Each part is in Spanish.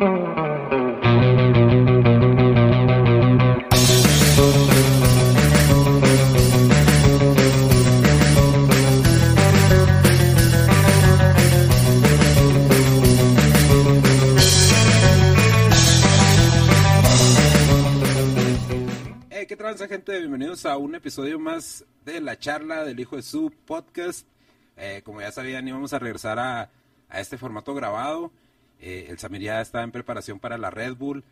Hey, ¿qué transa, gente? Bienvenidos a un episodio más de la charla del Hijo de su podcast. Eh, como ya sabían, íbamos a regresar a, a este formato grabado. Eh, el Samir ya está en preparación para la Red Bull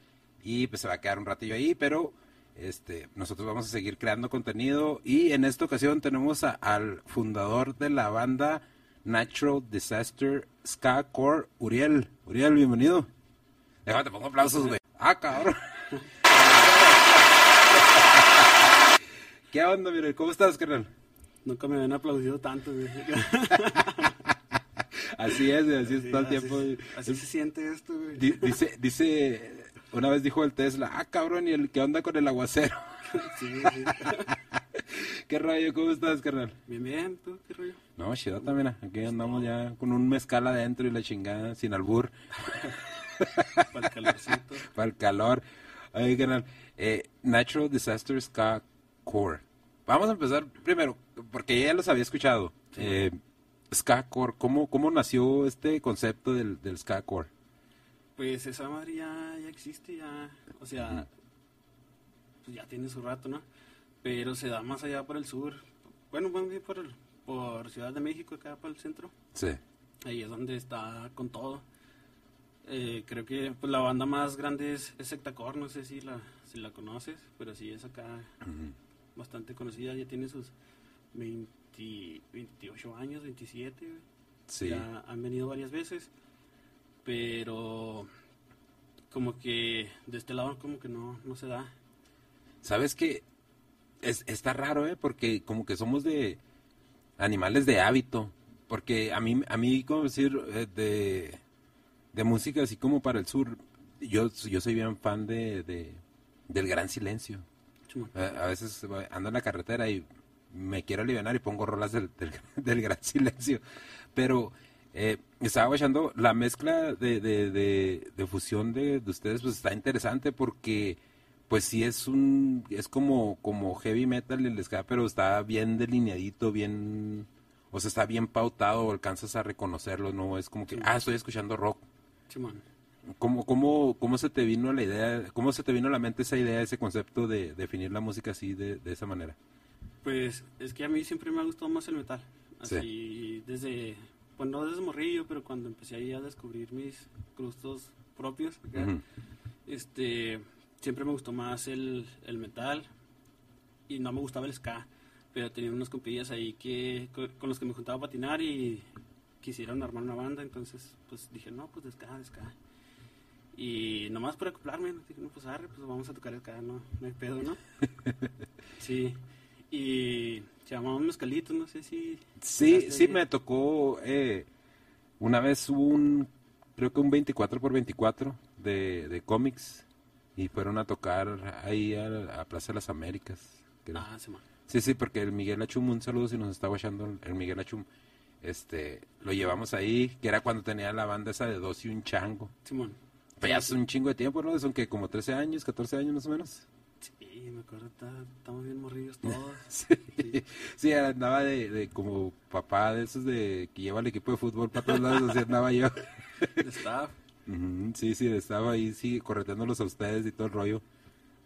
y pues se va a quedar un ratillo ahí, pero este, nosotros vamos a seguir creando contenido y en esta ocasión tenemos a- al fundador de la banda Natural Disaster Ska Core, Uriel. Uriel, bienvenido. Déjame, te pongo aplausos, güey. Ah, cabrón. ¿Qué onda, Uriel? ¿Cómo estás, carnal? Nunca me habían aplaudido tanto, güey. Así es, así es Sí, todo el así, tiempo. güey. así se siente esto, güey. Di- Dice, dice, una vez dijo el Tesla, ah, cabrón, ¿y el qué onda con el aguacero? Sí, sí. ¿Qué rollo? ¿Cómo estás, carnal? Bien, bien, ¿tú qué rollo? No, chido también, aquí andamos ya con un mezcal adentro y la chingada, sin albur, Para el calorcito. para el calor. Oye, carnal, eh, Natural Disaster Ska Core. Vamos a empezar primero, porque ya los había escuchado. Eh, Ska Core, ¿cómo, ¿cómo nació este concepto del, del Ska Core? Pues esa madre ya, ya existe, ya. O sea, pues ya tiene su rato, ¿no? Pero se da más allá por el sur. Bueno, más bien por, el- por Ciudad de México, acá por el centro. Sí. Ahí es donde está con todo. Eh, creo que pues, la banda más grande es, es Sectacor, no sé si la, si la conoces, pero sí es acá bastante conocida, ya tiene sus 20, 28 años, 27, güey. Sí. ya han venido varias veces, pero como que de este lado como que no, no se da. ¿Sabes qué? Es, está raro, ¿eh? Porque como que somos de animales de hábito. Porque a mí, a mí como decir, eh, de, de música así como para el sur, yo, yo soy bien fan de, de- del gran silencio. A, a veces ando en la carretera y me quiero aliviar y pongo rolas del, del, del gran silencio. Pero eh, estaba echando la mezcla de, de, de, de fusión de, de ustedes, pues está interesante porque pues sí es un es como como heavy metal el ska pero está bien delineadito bien o sea está bien pautado alcanzas a reconocerlo no es como que Sí. ah estoy escuchando rock cómo cómo cómo se te vino la idea cómo se te vino a la mente esa idea ese concepto de definir la música así de, de esa manera Pues es que a mí siempre me ha gustado más el metal. Sí. Así desde, pues no desde morrillo, pero cuando empecé ahí a descubrir mis gustos propios, acá, este, siempre me gustó más el, el metal y no me gustaba el ska, pero tenía unos compillas ahí que, co- con los que me juntaba a patinar y quisieron armar una banda, entonces pues dije, no, pues de ska, de ska. Y nomás por acoplarme, dije, no, pues arre, pues vamos a tocar ska, no, no hay pedo, ¿no? Sí, y se llamaba Mezcalito, no sé si... Sí, sí me tocó eh, una vez un, creo que un 24 por 24 de, de cómics y fueron a tocar ahí a, a Plaza de las Américas. creo. Ah, llama. Sí, sí, porque el Miguel Achum, un saludo si nos está guachando el Miguel Achum, este, lo llevamos ahí, que era cuando tenía la banda esa de dos y un chango. Simón. Pero ya hace un chingo de tiempo, ¿no? Son que como 13 años, 14 años más o menos. Sí, me acuerdo, está- estamos bien morrillos todos. Sí, andaba de, de como papá de esos de que lleva el equipo de fútbol para todos lados, así andaba yo. De staff. Sí, sí, estaba ahí, sí, correteándolos a ustedes y todo el rollo.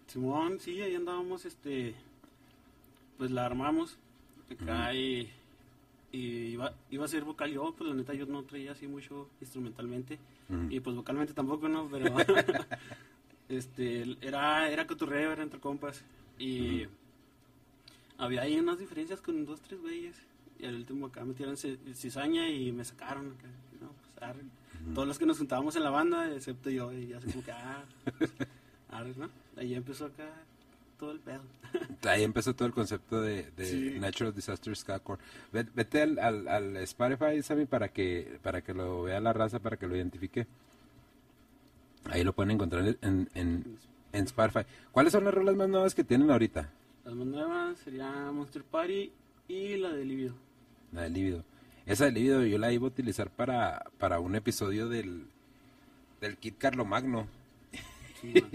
Simón, sí, ahí andábamos, este, pues la armamos acá y, y iba, iba a ser vocal yo, pues la neta yo no traía así mucho instrumentalmente y pues vocalmente tampoco, ¿no? Pero este, era, era cotorreo, era entre compas y había ahí unas diferencias con dos, tres güeyes y al último acá metieron ci- cizaña y me sacaron acá, no, pues arre. Todos los que nos juntábamos en la banda, excepto yo, y así como que, ah, arre, ¿no? Ahí empezó acá todo el pedo. Ahí empezó todo el concepto de, de Sí. Natural Disaster Ska Core. Ve- Vete al, al, al Spotify, Sammy, para que, para que lo vea la raza, para que lo identifique. Ahí lo pueden encontrar en, en, en Spotify. ¿Cuáles son las rolas más nuevas que tienen ahorita? Las más nuevas sería Monster Party y la de Libido. La de Líbido. Esa de Líbido yo la iba a utilizar para, para un episodio del, del kit Carlomagno. Sí, man.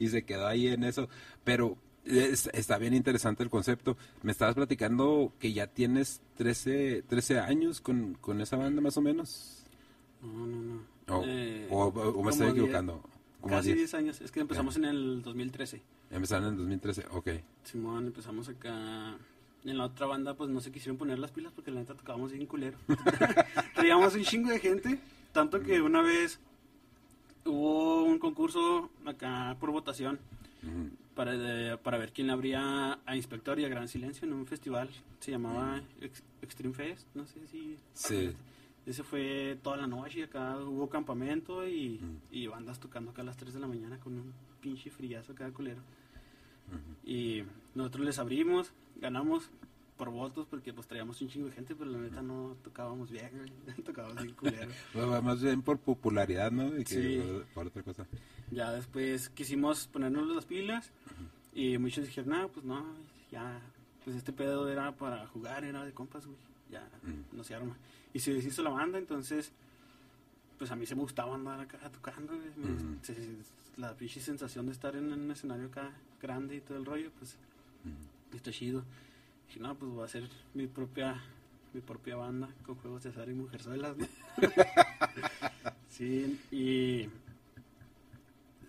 y se quedó ahí en eso. Pero es- está bien interesante el concepto. Me estabas platicando que ya tienes 13, 13 años con, con esa banda más o menos. No, no, no. O, Eh, o- o me estoy diez- equivocando. Como Casi 10. 10 años. Es que empezamos en el 2013. Empezaron en 2013. Ok. Simón, empezamos acá. En la otra banda, pues no se quisieron poner las pilas porque la neta tocábamos bien culero. Traíamos un chingo de gente. Tanto que una vez hubo un concurso acá por votación para, de- para ver quién abría a Inspector y a Gran Silencio en un festival. Se llamaba Ex- Extreme Fest. No sé si. Sí. Ese fue toda la noche acá hubo campamento y, Mm. y bandas tocando acá a las 3 de la mañana con un pinche friazo acá culero. Ujú. Y nosotros les abrimos, ganamos por votos porque pues traíamos un chingo de gente, pero la neta no tocábamos bien, tocábamos bien culero. Bueno, Más bien por popularidad, ¿no? Y que Sí. por, otra cosa. ya después quisimos ponernos las pilas y muchos dijeron, no, pues no, ya, pues este pedo era para jugar, era de compas, güey, ya Mm. no se arma. Y se deshizo la banda, entonces, pues a mí se me gustaba andar acá tocando. Me- se- se- la pinche sensación de estar en un escenario acá grande y todo el rollo, pues Ujú. está chido. Dije, no, pues voy a hacer mi propia mi propia banda con juegos de azar y mujerzuelas, ¿no? sí, y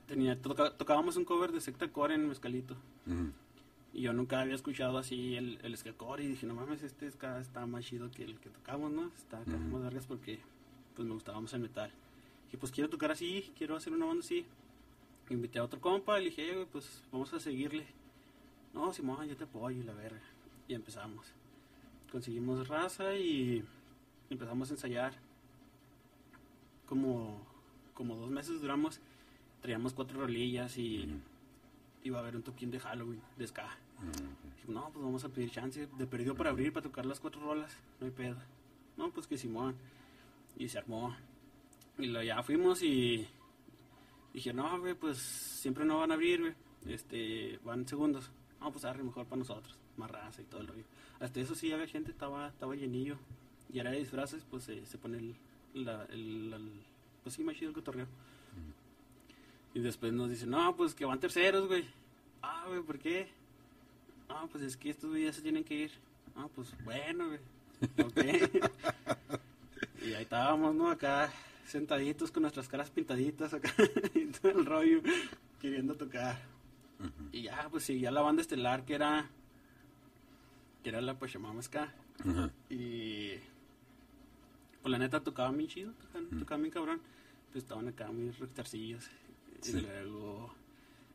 tenía toca- tocábamos un cover de Secta Core en Mezcalito. Y yo nunca había escuchado así el, el ska core y dije, no mames, este ska está más chido que el que tocamos, ¿no? Está acá más largas porque pues me gustaba más el metal. Dije, pues quiero tocar así, quiero hacer una banda así. Invité a otro compa, le dije, "Eh, güey, pues vamos a seguirle. No, Simón, yo te apoyo y la verga. Y empezamos. Conseguimos raza y empezamos a ensayar. Como, como dos meses duramos. Traíamos cuatro rolillas y. iba a haber un toquín de Halloween, de ska. Ujú. Dije, no, pues vamos a pedir chance. De perdido para abrir, para tocar las cuatro rolas. No hay pedo. No, pues que Simón. Y se armó. Y lo, ya fuimos y dije, no, güey, pues siempre no van a abrir, güey. Este, van segundos. No, pues arre mejor para nosotros. Más raza y todo el rollo. Hasta eso sí, había gente, estaba, estaba llenillo. Y era de disfraces, pues se- se pone el, la, el, el- pues sí, más chido el cotorreo. Y después nos dicen, no, pues que van terceros, güey. Ah, güey, ¿por qué? Ah, pues es que estos días se tienen que ir. Ah, pues bueno, güey. Ok. y ahí estábamos, ¿no? Acá sentaditos con nuestras caras pintaditas acá y todo el rollo, queriendo tocar. Y ya, pues seguía la banda estelar que era, que era la Pachamama Ska. Ujú. Y pues la neta tocaban bien chido, tocaban, tocaban bien cabrón. Pues estaban acá muy rectarcillos. Sí. Y luego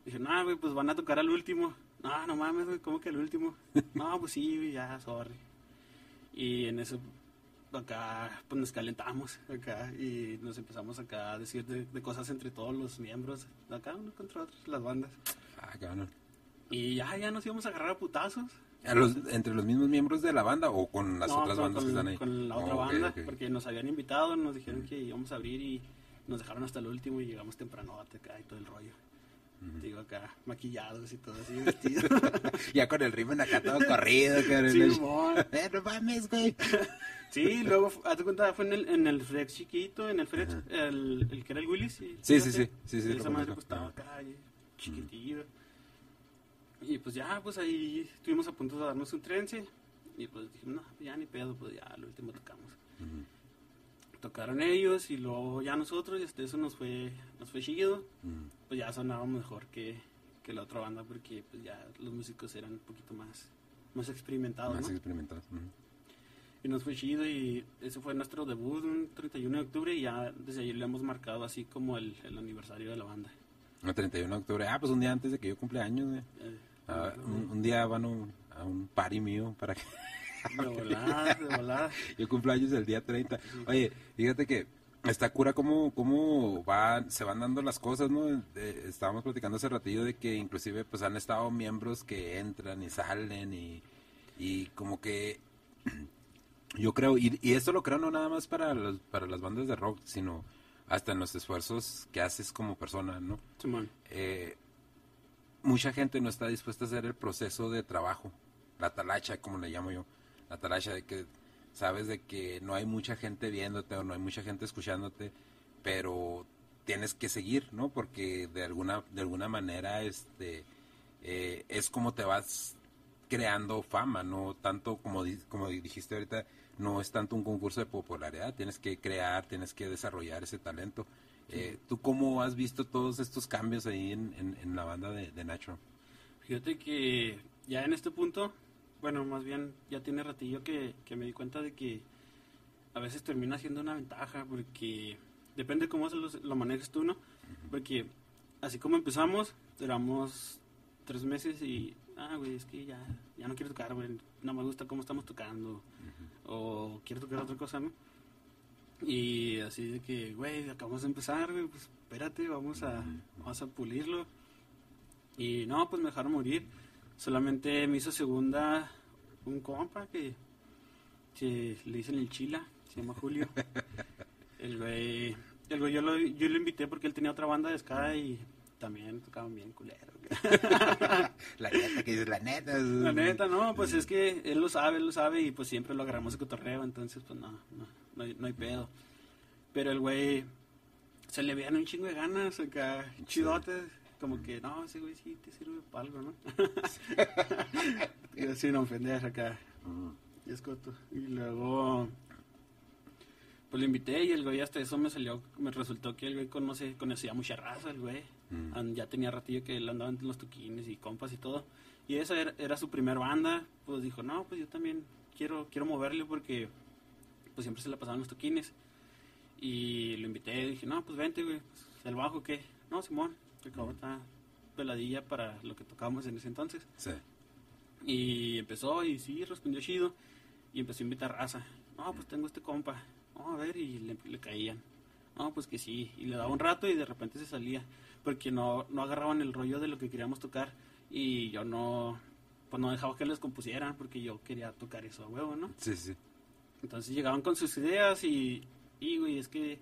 dije, no, güey, pues van a tocar al último. No, no mames, güey, ¿cómo que al último? no, pues sí, güey, ya, sorry. Y en eso, acá, pues nos calentamos acá y nos empezamos acá a decir de, de cosas entre todos los miembros, acá uno contra otros, las bandas. Ah, cabrón. Y ya, ya nos íbamos a agarrar a putazos. ¿A los- ¿Entre los mismos miembros de la banda o con las No, otras con- bandas que están ahí? Con la otra Oh, ok, banda, ok. porque nos habían invitado, nos dijeron que íbamos a abrir y nos dejaron hasta el último y llegamos temprano acá y todo el rollo. Ujú. Digo acá, maquillados y todo así, vestidos. Ya con el ritmo acá todo corrido, cabrón. Sí. Eh, no mames, güey. sí, luego, hazte cuenta, fue en el, en el Frex chiquito, en el Frex, Ajá. el, el que era el Willis. Sí, Sí, sí, sí, sí, sí, Esa madre conozco. pues acá, y chiquitillo. Y pues ya, pues ahí estuvimos a punto de darnos un trence. Y pues dijimos, no, ya ni pedo, pues ya al último tocamos. Ujú. Tocaron ellos y luego ya nosotros y hasta eso nos fue nos fue chido Ujú. pues ya sonábamos mejor que, que la otra banda porque pues ya los músicos eran un poquito más más experimentados Más ¿no? experimentados. Ujú. y nos fue chido y ese fue nuestro debut un 31 de octubre y ya desde ahí le hemos marcado así como el, el aniversario de la banda El 31 de octubre. Ah, pues un día antes de que yo cumpla años, güey. Eh, Ah, un, un día van a un, a un party mío para que... de volada de volada Yo cumplo años el día 30. Oye, fíjate que está cura cómo, cómo van, se van dando las cosas, ¿no? Eh, estábamos platicando hace ratillo de que inclusive pues han estado miembros que entran y salen y, y como que yo creo, y, y esto lo creo no nada más para, los, para las bandas de rock, sino hasta en los esfuerzos que haces como persona, ¿no? Eh, mucha gente no está dispuesta a hacer el proceso de trabajo, la talacha, como le llamo yo, la talacha de que sabes de que no hay mucha gente viéndote o no hay mucha gente escuchándote, pero tienes que seguir, ¿no? Porque de alguna, de alguna manera, este, eh, es como te vas creando fama, no tanto como, como dijiste ahorita, no es tanto un concurso de popularidad, tienes que crear, tienes que desarrollar ese talento. Eh, ¿Tú cómo has visto todos estos cambios ahí en, en, la banda de, de, Nacho? Fíjate que ya en este punto, bueno, más bien ya tiene ratillo que, que me di cuenta de que a veces termina siendo una ventaja porque depende cómo lo, lo manejes tú, ¿no? Porque así como empezamos, duramos tres meses y, ah, güey, es que ya, ya no quiero tocar, güey, no me gusta cómo estamos tocando, o quiero tocar otra cosa, ¿no? Y así de que, güey, acabamos de empezar, güey, pues espérate, vamos a, vamos a pulirlo. Y no, pues me dejaron morir. Solamente me hizo segunda un compa que, que le dicen el chila, se llama Julio. el güey, el güey yo lo, yo lo invité porque él tenía otra banda de ska y también tocaban bien culero. la neta, que es la neta. La neta, no, pues es que él lo sabe, él lo sabe y pues siempre lo agarramos de cotorreo, entonces pues no, no, no hay, no hay pedo. Pero el güey se le veían un chingo de ganas acá, chidotes, como que no, ese güey sí te sirve para algo, ¿no? y así no ofender acá. Y es coto. Y luego pues lo invité y el güey hasta eso me salió, me resultó que el güey conoce, conocía mucha raza, el güey. Mm. Ya tenía ratillo que él andaba entre los tuquines y compas y todo. Y esa era, su primer banda. Pues dijo, no, pues yo también quiero, quiero moverle porque pues siempre se la pasaban los toquines. Y lo invité dije, no, pues vente, güey. Pues, ¿El bajo qué? No, Simón. Mm. está peladilla para lo que tocábamos en ese entonces. Sí. Y empezó y sí, respondió chido. Y empezó a invitar raza. No, pues tengo este compa. No, a ver, y le, le caían. No, pues que sí. Y le daba un rato y de repente se salía porque no, no agarraban el rollo de lo que queríamos tocar y yo no, pues no dejaba que les compusieran porque yo quería tocar eso a huevo, ¿no? Sí, sí. Entonces llegaban con sus ideas y, y güey, es que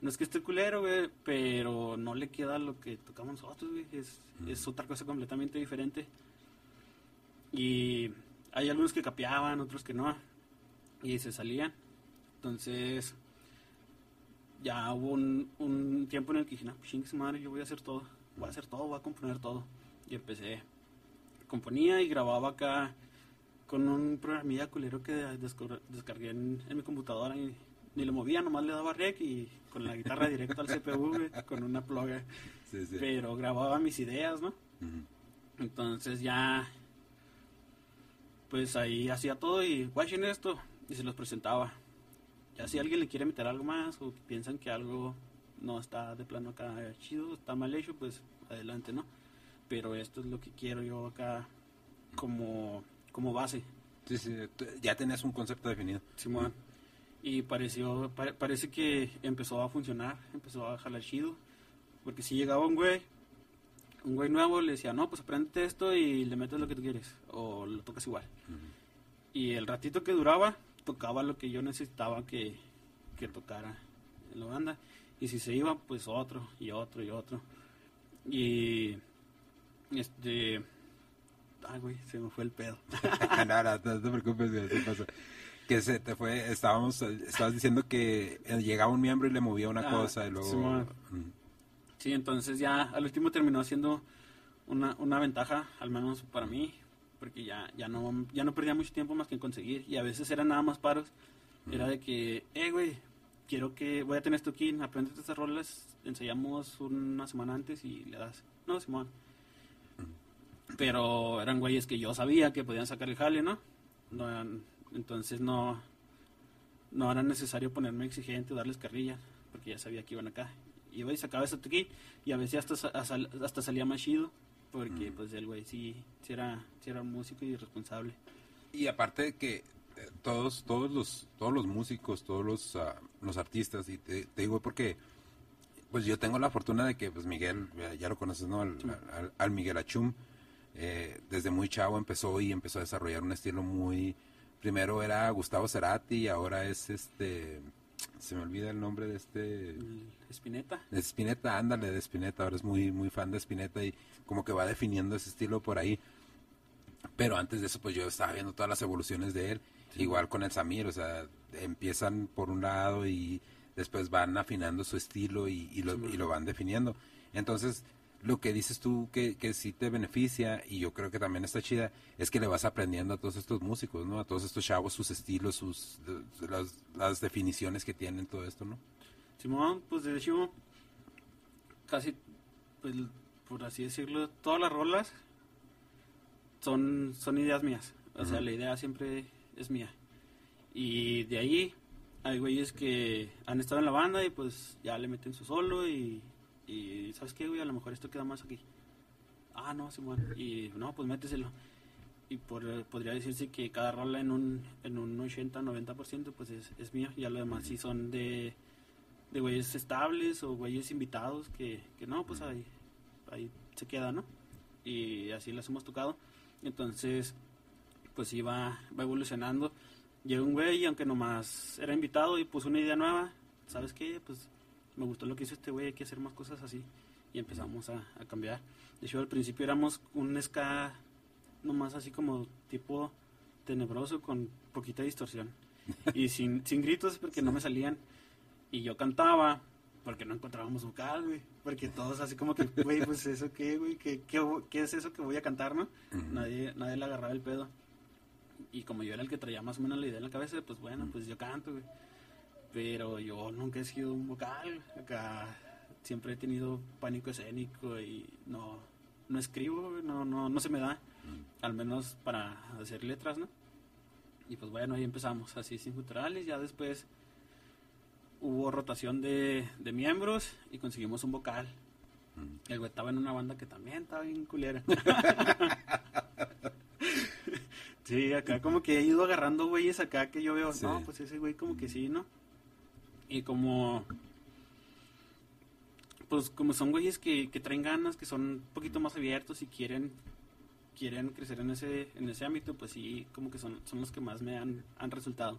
no es que esté culero, güey, pero no le queda lo que tocamos nosotros, güey, es, es otra cosa completamente diferente. Y hay algunos que capeaban, otros que no, y se salían. Entonces, ya hubo un, un tiempo en el que dije, no, pues madre, yo voy a hacer todo, voy a hacer todo, voy a componer todo. Y empecé, componía y grababa acá con un programilla culero que descargué en, mi computadora y ni lo movía, nomás le daba rec y con la guitarra directo al CPU, con una plug. Pero grababa mis ideas, ¿no? Entonces ya, pues ahí hacía todo y, watchen esto, y se los presentaba si alguien le quiere meter algo más o piensan que algo no está de plano acá chido, está mal hecho, pues adelante, ¿no? Pero esto es lo que quiero yo acá como, como base. Sí, sí, ya tenías un concepto definido. Simón. Y pareció, parece que empezó a funcionar, empezó a jalar chido. Porque si llegaba un güey, un güey nuevo, le decía, no, pues aprende esto y le metes lo que tú quieres. O lo tocas igual. Y el ratito que duraba, tocaba lo que yo necesitaba que, que tocara en la banda. Y si se iba, pues otro, y otro, y otro. Y este. Ay, güey, se me fue el pedo. no, no, no, te preocupes, pasa. Que se te fue, estábamos, estabas diciendo que llegaba un miembro y le movía una ah, cosa y luego. Sí, entonces ya al último terminó siendo una, una ventaja, al menos para mí, porque ya, ya, no, ya no perdía mucho tiempo más que en conseguir. Y a veces eran nada más paros. Era de que, eh, güey, quiero que, voy a tener esto aquí, aprende estas rolas, ensayamos una semana antes y le das, no, Simón. Pero eran güeyes que yo sabía que podían sacar el jale, ¿no? Entonces no, no era necesario ponerme exigente o darles carrilla, porque ya sabía que iban acá. Iba y sacaba aquí y a veces hasta, hasta salía más chido porque pues el güey sí, sí, era, sí era un músico y responsable. Y aparte de que eh, todos todos los todos los músicos, todos los, uh, los artistas, y te, digo porque pues yo tengo la fortuna de que pues Miguel, ya lo conoces, ¿no? Al, Miguel Achum, eh, desde muy chavo empezó y empezó a desarrollar un estilo muy... Primero era Gustavo Cerati y ahora es este se me olvida el nombre de este Spinetta. De Spinetta, ándale, de Spinetta, ahora es muy muy fan de Spinetta y como que va definiendo ese estilo por ahí. Pero antes de eso pues yo estaba viendo todas las evoluciones de él, igual con el Samir, o sea, empiezan por un lado y después van afinando su estilo y, y lo, Sí, y lo van definiendo. Entonces, lo que dices tú que, que sí te beneficia y yo creo que también está chida es que le vas aprendiendo a todos estos músicos, ¿no? A todos estos chavos, sus estilos, sus las, las definiciones que tienen, todo esto, ¿no? Simón, pues de hecho, casi, pues, por así decirlo, todas las rolas son, son ideas mías. O sea, la idea siempre es mía. Y de ahí hay güeyes que han estado en la banda y pues ya le meten su solo y, y ¿sabes qué, güey? A lo mejor esto queda más aquí. Ah, no, Simón. Y no, pues méteselo. Y por, podría decirse que cada rola en un, en un 80-90% pues es, es mío. Ya lo demás sí son de, de güeyes estables o güeyes invitados que, que no, pues ahí, ahí se queda, ¿no? Y así las hemos tocado. Entonces, pues va, va evolucionando. Llega un güey, aunque nomás era invitado y puso una idea nueva, ¿sabes qué? Pues me gustó lo que hizo este güey, hay que hacer más cosas así. Y empezamos a, a cambiar. De hecho, al principio éramos un ska nomás así como tipo tenebroso con poquita distorsión. Y sin, sin gritos porque no me salían. Y yo cantaba porque no encontrábamos vocal, güey. Porque todos así como que, güey, pues eso qué, güey, ¿Qué, qué, qué es eso que voy a cantar, no? Ujú. Nadie, nadie le agarraba el pedo. Y como yo era el que traía más o menos la idea en la cabeza, pues bueno, pues yo canto, güey. Pero yo nunca he sido un vocal. Acá siempre he tenido pánico escénico y no, no escribo, no, no, no se me da. Al menos para hacer letras, ¿no? Y pues bueno, ahí empezamos así sin guturales. Ya después hubo rotación de, de miembros y conseguimos un vocal. El güey estaba en una banda que también estaba bien culera. sí, acá como que he ido agarrando güeyes acá que yo veo, Sí. no, pues ese güey como que sí, ¿no? Y como... Pues como son güeyes que, que traen ganas, que son un poquito más abiertos y quieren quieren crecer en ese en ese ámbito, pues sí, como que son, son los que más me han, han resultado.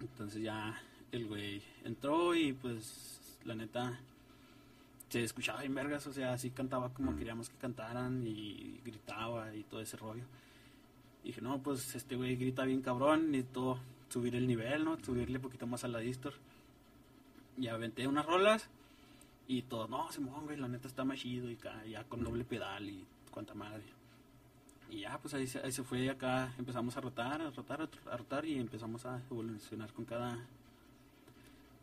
Entonces ya el güey entró y pues la neta se escuchaba en vergas, o sea, así cantaba como Mm. queríamos que cantaran y gritaba y todo ese rollo. Y dije, no, pues este güey grita bien cabrón, necesito subir el nivel, ¿no? Subirle un poquito más a la distor. Y aventé unas rolas y todo, no, Simón, güey, la neta está más y ya con doble pedal y cuanta madre. Y ya, pues ahí se, ahí se fue acá, empezamos a rotar, a rotar, a rotar y empezamos a evolucionar con cada...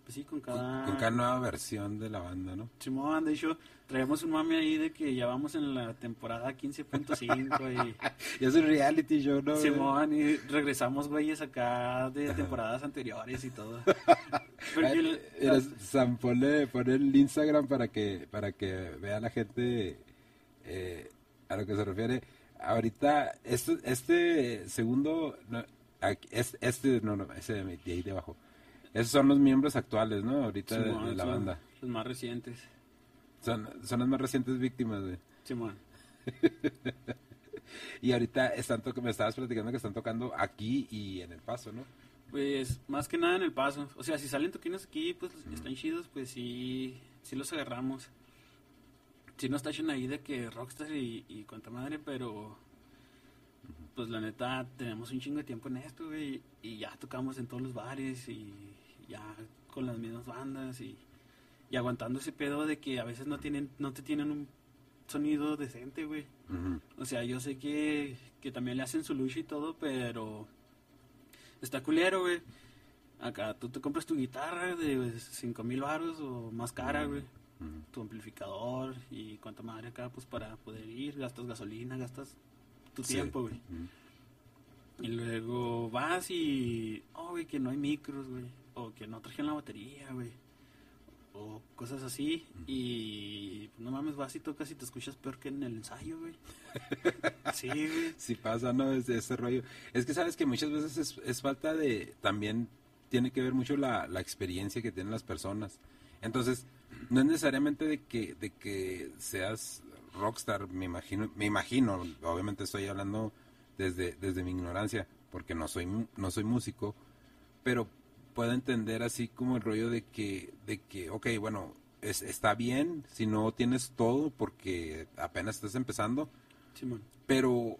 Pues sí, con cada... Con cada nueva versión de la banda, ¿no? Simón, de hecho, traemos un mame ahí de que ya vamos en la temporada 15.5 y... Y es un reality show, ¿no? Simón, y regresamos, güeyes, acá de temporadas anteriores y todo. Porque Ay, el- mira, Sam, ponle, ponle el Instagram para que, para que vea la gente eh, a lo que se refiere. Ahorita, este, este segundo, no, aquí- es- este, no, no, ese de ahí debajo. Esos son los miembros actuales, ¿no? Ahorita de- la banda. Los más recientes. Son, son las más recientes víctimas, güey. Simón. Y ahorita están to- me estabas platicando que están tocando aquí y en El Paso, ¿no? Pues más que nada en el paso. O sea, si salen toquines aquí, pues están chidos, pues sí, sí los agarramos. Sí nos tachan ahí de que Rockstar y, y cuanta madre, pero pues la neta tenemos un chingo de tiempo en esto, güey, y ya tocamos en todos los bares y ya con las mismas bandas y, y aguantando ese pedo de que a veces no tienen no te tienen un sonido decente, güey. O sea, yo sé que, que también le hacen su lucha y todo, pero está culero, güey. Acá tú te compras tu guitarra de 5 mil baros o más cara, güey. Tu amplificador y cuánta madre acá, pues para poder ir, gastas gasolina, gastas tu Sí. tiempo, güey. Y luego vas y, oh, güey, que no hay micros, güey. O que no trajeron la batería, güey. O cosas así. Y no mames, vas y tocas y te escuchas peor que en el ensayo, güey. sí, güey. Sí pasa, ¿no? Es ese rollo. Es que sabes que muchas veces es, es falta de... También tiene que ver mucho la, la experiencia que tienen las personas. Entonces, no es necesariamente de que, de que seas rockstar, me imagino, me imagino, obviamente estoy hablando desde, desde mi ignorancia, porque no soy, no soy músico, pero puedo entender así como el rollo de que, de que ok, bueno, es, está bien si no tienes todo porque apenas estás empezando, Simón. pero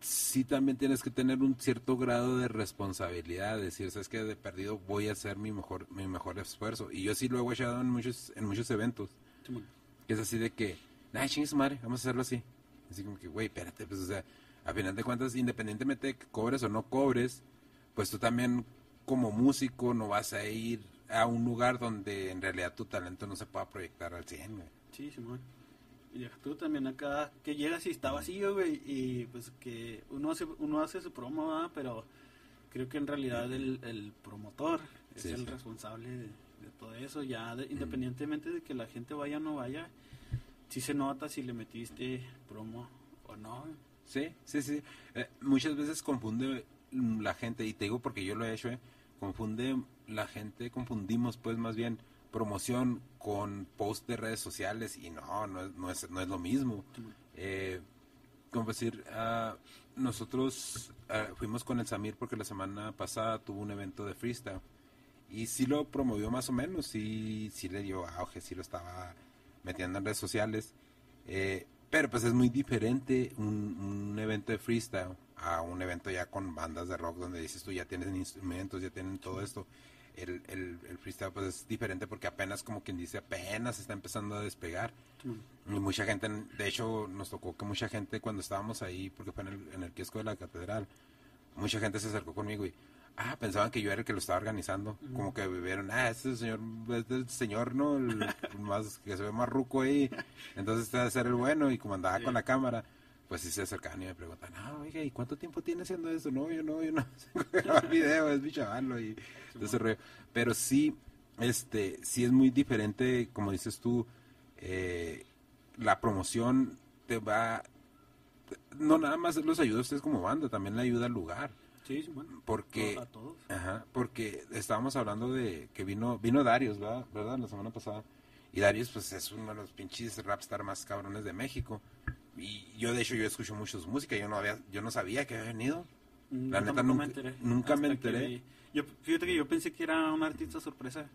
sí también tienes que tener un cierto grado de responsabilidad, decir, sabes que de perdido voy a hacer mi mejor mi mejor esfuerzo y yo sí lo he echado en muchos en muchos eventos. Simón. Que es así de que, ay, chingue su madre, vamos a hacerlo así. Así como que, güey, espérate, pues o sea, a final de cuentas independientemente de que cobres o no cobres, pues tú también como músico no vas a ir a un lugar donde en realidad tu talento no se pueda proyectar al 100, güey. Sí, Simón. Y tú también acá, que llegas y está vacío, güey, y pues que uno hace, uno hace su promo, ¿verdad? pero creo que en realidad el, el promotor es Sí, el sí. responsable de, de todo eso, ya de- independientemente de que la gente vaya o no vaya, sí se nota si le metiste promo o no. Sí, sí, sí. Eh, muchas veces confunde mm, la gente, y te digo porque yo lo he hecho, eh, confunde la gente, confundimos pues más bien promoción con post de redes sociales y no, no es, no es, no es lo mismo. Eh, como decir, ah, nosotros ah, fuimos con el Samir porque la semana pasada tuvo un evento de freestyle y sí lo promovió más o menos, sí, sí le dio auge, sí lo estaba metiendo en redes sociales. Eh, pero pues es muy diferente un, un evento de freestyle a un evento ya con bandas de rock donde dices tú ya tienen instrumentos, ya tienen todo esto. El, el, el freestyle pues es diferente porque apenas como quien dice apenas está empezando a despegar. Simón. Y mucha gente, de hecho, nos tocó que mucha gente cuando estábamos ahí, porque fue en el, en el kiosco de la catedral, mucha gente se acercó conmigo y, ah, pensaban que yo era el que lo estaba organizando. Ujú. Como que vieron, ah, este señor, este es el señor, ¿no? El, más, que se ve más ruco ahí. Entonces este debe ser el bueno. Y como andaba Sí. con la cámara, pues sí se acercaban y me preguntan, ah, oiga, ¿y cuánto tiempo tiene haciendo eso? No, yo no, yo no sé video, es mi chavalo y todo ese rollo. Pero sí, este, sí es muy diferente, como dices tú, eh, la promoción te va, no nada más los ayuda a ustedes como banda, también le ayuda al lugar, Sí, Simón. porque, A todos. ajá, porque estábamos hablando de que vino, vino Darius, ¿verdad? ¿verdad? La semana pasada, y Darius pues es uno de los pinches rapstar más cabrones de México, y yo de hecho yo escucho mucho su música, yo no había, yo no sabía que había venido, Mm, La yo neta, nunca- me enteré. nunca me enteré. vi- Yo, fíjate que yo pensé que era un artista sorpresa.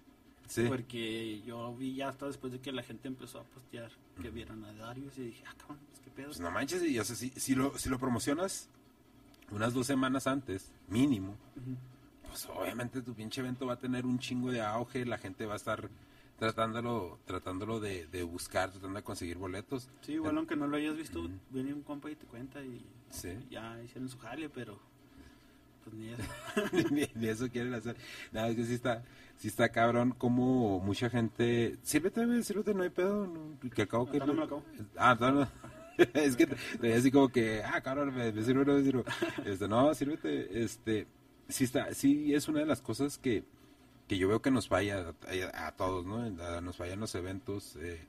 sí, Porque yo vi ya hasta después de que la gente empezó a postear que vieron a Darius y dije, ah, cabrón, pues qué pedo. pues no manches, y o sea, si, si lo, si lo promocionas unas dos semanas antes, mínimo, pues obviamente tu pinche evento va a tener un chingo de auge, la gente va a estar tratándolo, tratándolo de, de buscar, tratando de conseguir boletos. Sí, igual aunque no lo hayas visto, viene un compa y te cuenta y Sí. ya hicieron su jale, pero pues ni eso. ni, ni eso quieren hacer. Nada, es que sí está, sí está cabrón como mucha gente... Sírvete, sírvete, no hay pedo. no, que al cabo No, que... no me lo acabo. Ah, no. es que te- así como que, ah, cabrón, me, me sirve no me sirve. Este, no, sírvete, este... Sí, está, sí es una de las cosas que, que yo veo que nos falla a, a todos, ¿no? Nos fallan los eventos. eh,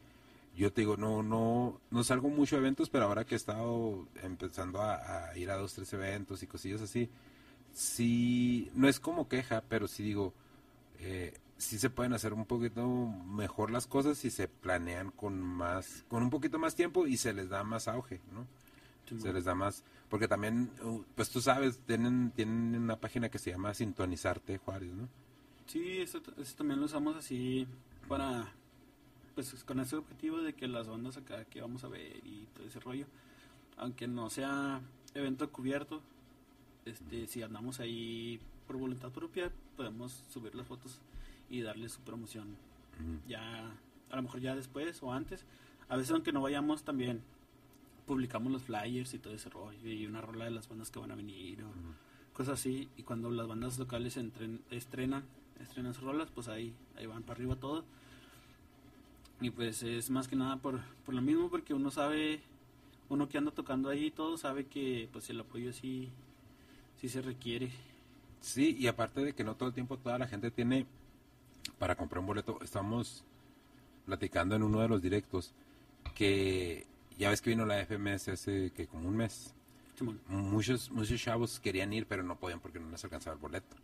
yo te digo, no, no, no salgo mucho a eventos, pero ahora que he estado empezando a, a ir a dos, tres eventos y cosillas así, sí, no es como queja, pero sí digo, eh, sí se pueden hacer un poquito mejor las cosas si se planean con más, con un poquito más tiempo y se les da más auge, ¿no? Se les da más, porque también, uh, pues tú sabes, tienen, tienen una página que se llama Sintonizarte Juárez, ¿no? Sí, eso, eso también lo usamos así para, pues con ese objetivo de que las bandas acá que vamos a ver y todo ese rollo, aunque no sea evento cubierto, este, si andamos ahí por voluntad propia, podemos subir las fotos y darle su promoción ya, a lo mejor ya después o antes. A veces aunque no vayamos también publicamos los flyers y todo ese rollo y una rola de las bandas que van a venir o cosas así y cuando las bandas locales entren- estrenan estrenan sus rolas pues ahí ahí van para arriba todo y pues es más que nada por, por lo mismo porque uno sabe uno que anda tocando ahí todo sabe que pues el apoyo sí sí se requiere Sí, y aparte de que no todo el tiempo toda la gente tiene para comprar un boleto, estamos platicando en uno de los directos que ya ves que vino la FMS hace que como un mes. Muchos muchos chavos querían ir, pero no podían porque no les alcanzaba el boleto.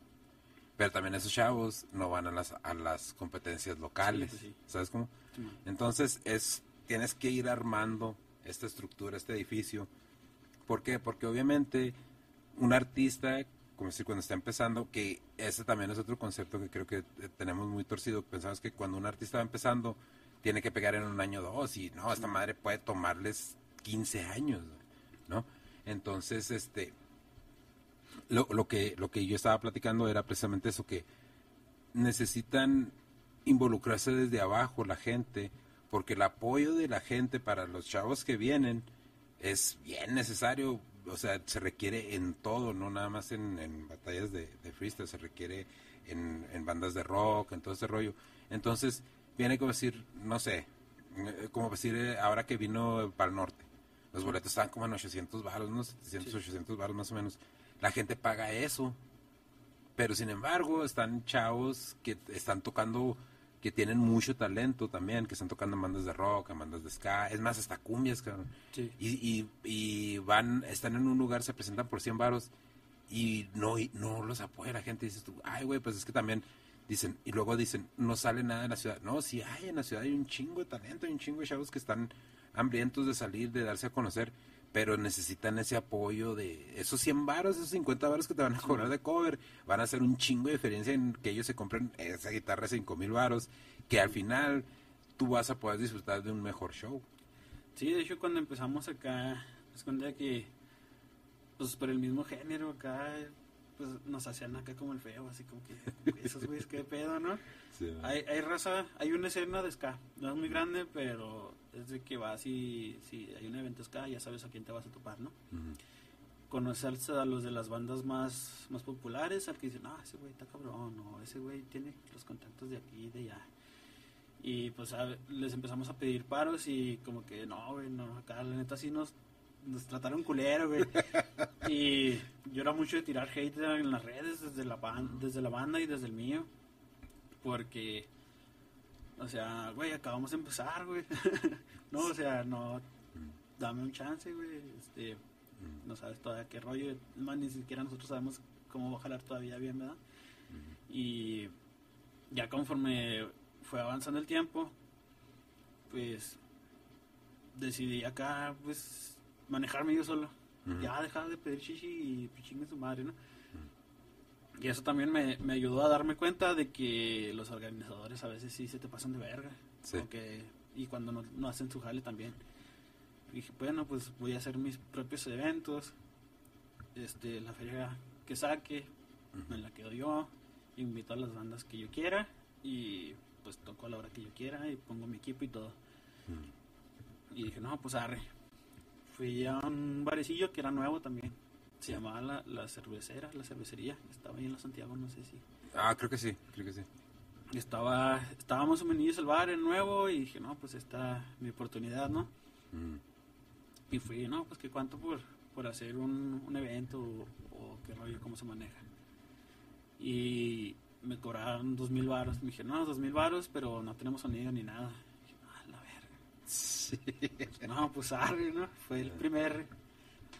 Pero también esos chavos no van a las a las competencias locales, Sí, pues sí. ¿sabes cómo? Entonces es tienes que ir armando esta estructura, este edificio. ¿Por qué? Porque obviamente un artista, como decir, cuando está empezando, que ese también es otro concepto que creo que tenemos muy torcido. Pensamos que cuando un artista va empezando, tiene que pegar en un año o dos, y no, esta madre puede tomarles 15 años, ¿no? Entonces, este, lo, lo, que, lo que yo estaba platicando era precisamente eso, que necesitan involucrarse desde abajo la gente, porque el apoyo de la gente para los chavos que vienen es bien necesario, o sea, se requiere en todo, no nada más en, batallas de, de, freestyle, se requiere en, en, bandas de rock, en todo ese rollo. Entonces, viene como decir, no sé, eh, como decir eh, ahora que vino para el norte, los boletos estaban como en 800 baros, unos 700, 800 baros más o menos. La gente paga eso, pero sin embargo están chavos que están tocando que tienen mucho talento también, que están tocando bandas de rock, bandas de ska, es más, hasta cumbias, cabrón. Y, y, van, están en un lugar, se presentan por 100 varos y no, y no los apoya la gente. Dices tú, ay, güey, pues es que también dicen, y luego dicen, no sale nada en la ciudad. No, sí hay, en la ciudad hay un chingo de talento, hay un chingo de chavos que están hambrientos de salir, de darse a conocer pero necesitan ese apoyo de esos 100 varos, esos 50 varos que te van a cobrar de cover, van a hacer un chingo de diferencia en que ellos se compren esa guitarra de 5 mil varos, que al final tú vas a poder disfrutar de un mejor show. Sí, de hecho cuando empezamos acá, es cuando que, pues por el mismo género acá, pues nos hacían acá como el feo, así como que, esos güeyes, qué pedo, ¿no? hay, hay raza, hay una escena de ska, no es muy grande, pero es de que vas y si hay un evento ska, ya sabes a quién te vas a topar, ¿no? Conocerse a los de las bandas más, más populares, al que dicen, ah, ese güey está cabrón, o ese güey tiene los contactos de aquí y de allá. Y pues les empezamos a pedir paros y como que, no, güey, no, acá la neta sí nos, nos trataron culero, güey. y yo era mucho de tirar hate en las redes, desde la, desde la banda y desde el mío, porque o sea, güey, acabamos de empezar, güey. no, o sea, no, dame un chance, güey. Este, no sabes todavía qué rollo. Más ni siquiera nosotros sabemos cómo va a jalar todavía bien, ¿verdad? Y ya conforme fue avanzando el tiempo, pues decidí acá, pues, manejarme yo solo. Ya dejar de pedir chichi y chingue su madre, ¿no? Y eso también me, me, ayudó a darme cuenta de que los organizadores a veces sí se te pasan de verga. y cuando no, no, hacen su jale también. Y dije, bueno, pues voy a hacer mis propios eventos. Este, la feria que saque, me la quedo yo. Invito a las bandas que yo quiera. Y pues toco a la hora que yo quiera. Y pongo mi equipo y todo. Y dije, no, pues arre. Fui a un barecillo que era nuevo también se llamaba la, la, cervecera, la cervecería. Estaba ahí en la Santiago, no sé si. Ah, creo que sí, creo que sí. Estaba, estábamos en Menillos el bar en nuevo y dije, no, pues esta mi oportunidad, ¿no? Mm. Y fui, no, pues que cuánto por, por hacer un, un evento o, qué rollo, cómo se maneja. Y me cobraron dos mil baros. Me dije, no, dos mil baros, pero no tenemos sonido ni nada. dije, ah, la verga. Sí. No, pues arre, ¿no? Fue el primer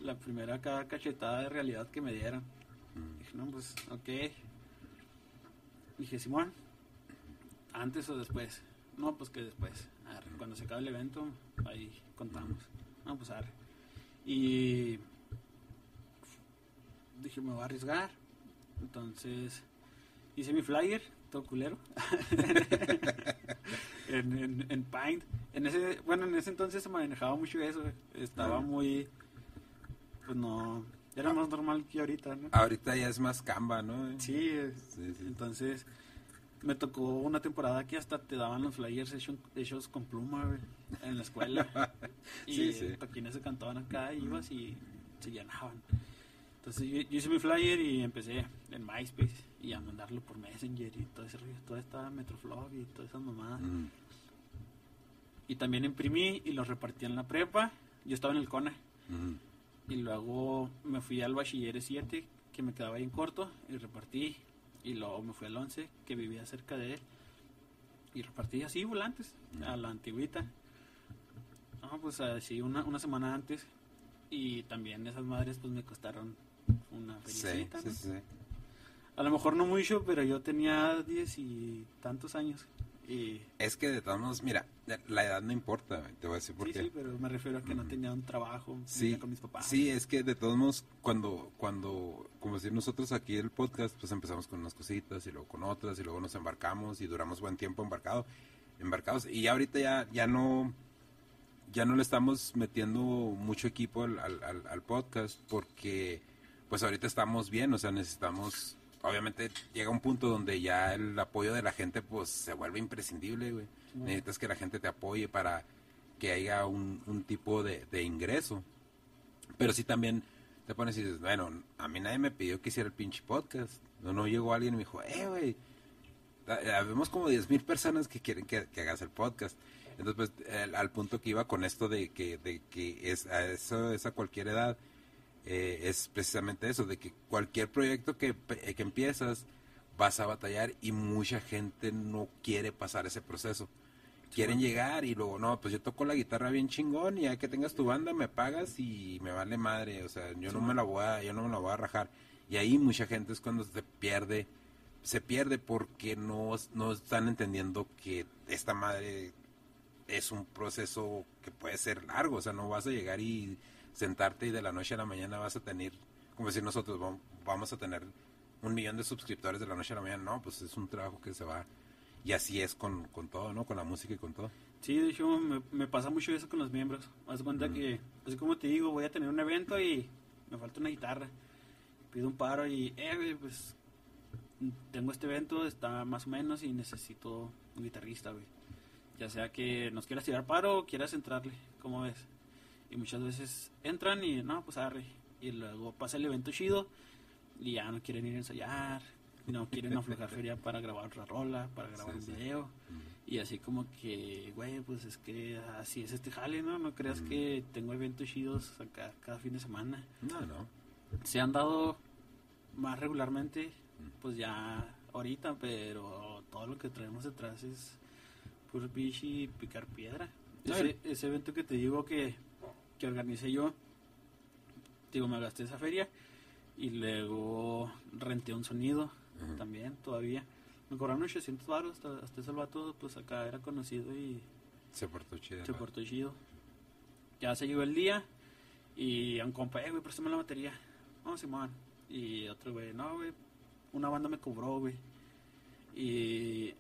la primera cachetada de realidad que me dieron. Mm. Dije, no, pues, ok. Dije, Simón, ¿antes o después? No, pues que después. cuando se acabe el evento, ahí contamos. No, pues arre. Y dije, me voy a arriesgar. Entonces, hice mi flyer, todo culero. en, en, Paint. En ese, bueno, en ese entonces se manejaba mucho eso. Estaba muy pues no, era más normal que ahorita, ¿no? Ahorita ya es más camba, ¿no? Sí, entonces me tocó una temporada que hasta te daban los flyers hechos, con pluma, en la escuela. y sí, toquines se cantaban acá, ibas y se llenaban. Entonces yo, hice mi flyer y empecé en MySpace y a mandarlo por Messenger y todo ese rollo, toda esta Metroflog y todas esas mamadas. Y también imprimí y los repartí en la prepa. Yo estaba en el CONA. Y luego me fui al bachiller 7, que me quedaba ahí en corto, y repartí. Y luego me fui al 11, que vivía cerca de él. Y repartí así volantes, a la antigüita. No, pues así una, una semana antes. Y también esas madres pues me costaron una felicita. Sí, sí, sí. A lo mejor no mucho, pero yo tenía diez y tantos años. Es que de todos modos, mira, la edad no importa, te voy a decir por qué. Sí, pero me refiero a que no tenía un trabajo sí, con mis papás. Sí, es que de todos modos, cuando, cuando, como decir nosotros aquí el podcast, pues empezamos con unas cositas y luego con otras y luego nos embarcamos y duramos buen tiempo embarcado, embarcados. Y ya ahorita ya, ya no, ya no le estamos metiendo mucho equipo al, al, al- al podcast porque pues ahorita estamos bien, o sea, necesitamos, obviamente llega un punto donde ya el apoyo de la gente pues se vuelve imprescindible, güey. Necesitas que la gente te apoye para que haya un, un tipo de, de ingreso. Pero sí también te pones y dices, bueno, a mí nadie me pidió que hiciera el pinche podcast. No, no llegó alguien y me dijo, eh, güey, Ah, Vemos como 10.000 personas que quieren que, que hagas el podcast. Entonces, pues, el- al punto que iba con esto de que, de que es a eso es a cualquier edad, eh, es precisamente eso, de que cualquier proyecto que, pe- que empiezas vas a batallar y mucha gente no quiere pasar ese proceso. Quieren llegar y luego, no, pues yo toco la guitarra bien chingón y ya que tengas tu banda me pagas y me vale madre, o sea, yo no me la voy a, yo no me la voy a rajar. Y ahí mucha gente es cuando se pierde se pierde porque no, no están entendiendo que esta madre es un proceso que puede ser largo, o sea, no vas a llegar y sentarte y de la noche a la mañana vas a tener, como decir nosotros, vam- vamos a tener un millón de suscriptores de la noche a la mañana, no, pues es un trabajo que se va, y así es con, con todo, ¿no? Con la música y con todo. Sí, de hecho me, me pasa mucho eso con los miembros. Haz cuenta que, así como te digo, voy a tener un evento y me falta una guitarra. Pido un paro y, eh, pues tengo este evento, está más o menos y necesito un guitarrista, güey. Ya sea que nos quieras tirar paro o quieras entrarle, ¿cómo ves? Y muchas veces entran y, no, pues arre. Y luego pasa el evento chido y ya no quieren ir a ensayar, no quieren aflojar feria para grabar otra rola, para grabar Sí, un sí. video. Y así como que, güey, pues es que así es este jale, ¿no? No creas que tengo eventos chidos acá cada fin de semana. No, no. Se han dado más regularmente, pues ya ahorita, pero todo lo que traemos detrás es puro pitch y picar piedra. Ese, ese evento que te digo que, que organicé yo, digo, me gasté esa feria y luego renté un sonido también, todavía. Me cobraron 800 baros, hasta, hasta ese vato, pues acá era conocido y Se portó chido. se portó chido. Ya se llegó el día y a un compa, eh, güey, préstame la batería. No, Simón. Y otro, güey, no, güey, una banda me cobró, güey. Y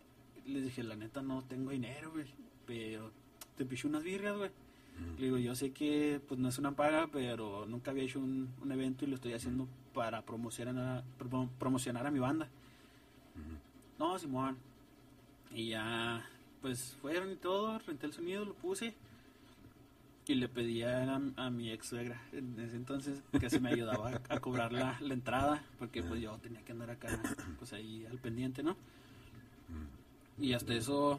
les dije, la neta, no tengo dinero, güey, pero te piché unas birrias, güey. Ujú. Le digo, yo sé que pues no es una paga, pero nunca había hecho un, un evento y lo estoy haciendo para promocionar a, promo- promocionar a mi banda. Ujú. No, Simón. Y ya, pues fueron y todo, renté el sonido, lo puse. Y le pedí a, a mi ex suegra en ese entonces que se me ayudaba a, a cobrar la, la entrada, porque pues yo tenía que andar acá, pues ahí al pendiente, ¿no? Y hasta eso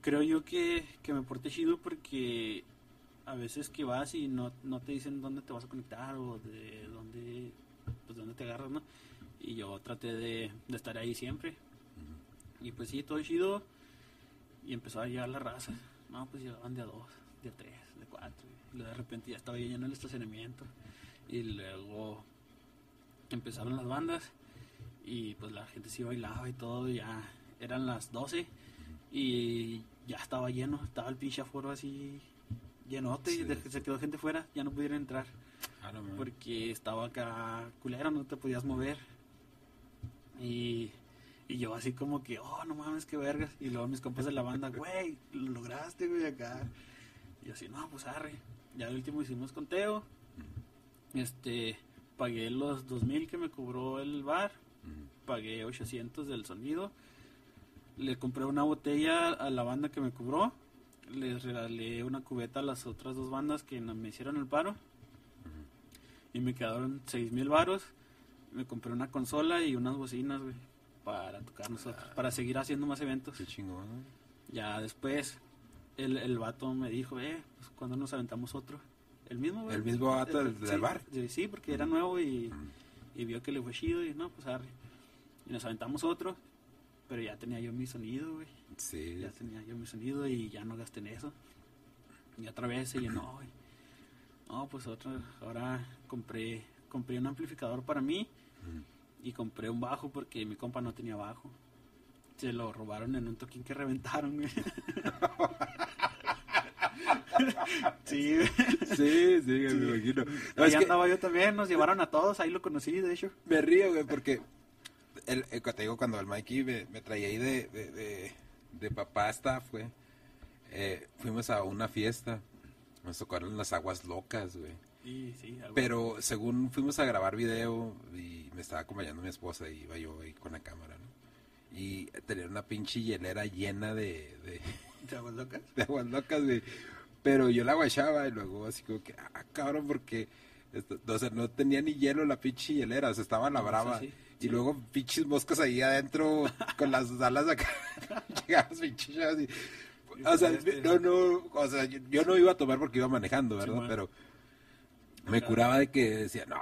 creo yo que, que me porté chido porque a veces que vas y no, no te dicen dónde te vas a conectar o de dónde, pues dónde te agarras, ¿no? Y yo traté de, de estar ahí siempre. Y pues sí, todo chido. Y empezó a llegar la raza. No, pues llegaban de a dos, de a tres, de cuatro. Y luego de repente ya estaba lleno el estacionamiento. Y luego empezaron las bandas. Y pues la gente sí bailaba y todo. Ya eran las 12. Y ya estaba lleno. Estaba el pinche aforo así llenote. Sí. y de- se quedó gente fuera. Ya no pudieron entrar. Ah. Porque estaba acá culero, no te podías mover. Y, y yo así como que, oh, no mames, qué vergas. Y luego mis compas de la banda, güey, lo lograste, güey, acá. Y así, no, pues arre. Ya el último hicimos conteo. Este, pagué los 2000 que me cobró el bar. Pagué 800 del sonido. Le compré una botella a la banda que me cobró. Les regalé una cubeta a las otras dos bandas que me hicieron el paro. Y me quedaron seis mil varos. Me compré una consola y unas bocinas, güey, para tocar nosotros, para seguir haciendo más eventos. Qué chingón. Ya después, el, el vato me dijo, eh, pues cuando nos aventamos otro. El mismo, güey. ¿El mismo vato del- del sí, bar? Sí, porque era nuevo y, vio que le fue chido y no, pues arre. Y nos aventamos otro, pero ya tenía yo mi sonido, güey. Sí. Ya tenía yo mi sonido y ya no gasté en eso. Y otra vez se llenó, güey. No, pues otra, ahora compré, compré un amplificador para mí Ujú. y compré un bajo porque mi compa no tenía bajo. Se lo robaron en un toquín que reventaron, güey. sí, güey. Sí, sí, me imagino. No, Ahí es que andaba yo también, nos llevaron a todos, ahí lo conocí, de hecho. me río, güey, porque el, el- te digo, cuando el Mikey me, me traía ahí de, de, de, de papá staff, güey, eh, fuimos a una fiesta Nos tocaron las aguas locas, güey. Sí, algo- Pero según fuimos a grabar video y me estaba acompañando mi esposa y iba yo ahí con la cámara, ¿no? Y tenía una pinche hielera llena de, de, ¿Te aguas locas? de aguas locas, güey. Pero yo la guachaba y luego así como que, ah, cabrón, porque, esto- o sea, no tenía ni hielo la pinche hielera, o sea, estaba la brava. sí, sí, y luego pinches moscas ahí adentro con las alas acá. Llegamos pinches y... O sea, no, no, o sea, yo, no iba a tomar porque iba manejando, ¿verdad? Pero me curaba de que decía, no,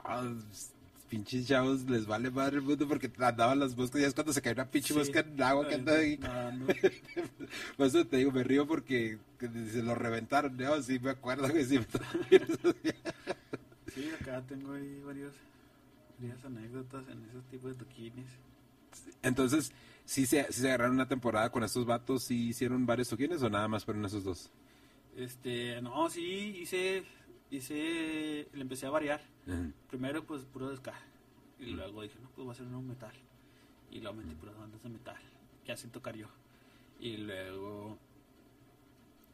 pinches chavos les vale madre el mundo porque andaban las moscas. Ya es cuando se cae una pinche Sí. mosca en el agua que anda ahí. Por eso te digo, me río porque que se lo reventaron. ¿no? Sí, me acuerdo que sí. Sí, acá tengo ahí varios, varias anécdotas en esos tipos de toquines. Entonces, ¿sí se, sí se agarraron una temporada con estos vatos? ¿Sí hicieron varios toquines o nada más fueron esos dos? Este, no, sí, hice, hice, le empecé a variar. Ujú. Primero, pues, puro ska. Y luego dije, no, pues voy a hacer un metal. Y luego metí puras bandas de metal, que así tocar yo. Y luego,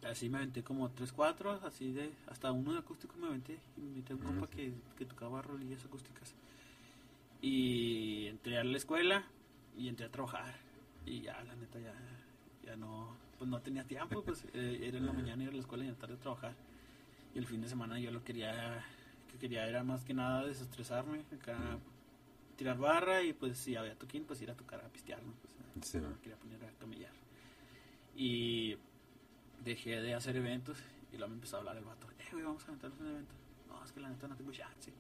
así me aventé como tres, cuatro, así de, hasta uno de acústico me aventé. Y me metí a un compa que, que tocaba rolillas acústicas. Y entré a la escuela y entré a trabajar. Y ya, la neta, ya, ya no, pues no tenía tiempo, pues eh, era en la mañana ir a la escuela y en la tarde a trabajar. Y el fin de semana yo lo quería, que quería era más que nada desestresarme, acá tirar barra y pues si había toquín, pues ir a tocar a pistear, ¿no? Pues, Sí, me quería poner a camellar. Y dejé de hacer eventos y luego me empezó a hablar el vato, eh, güey, vamos a aventarnos un evento. No, es que la neta no tengo chance.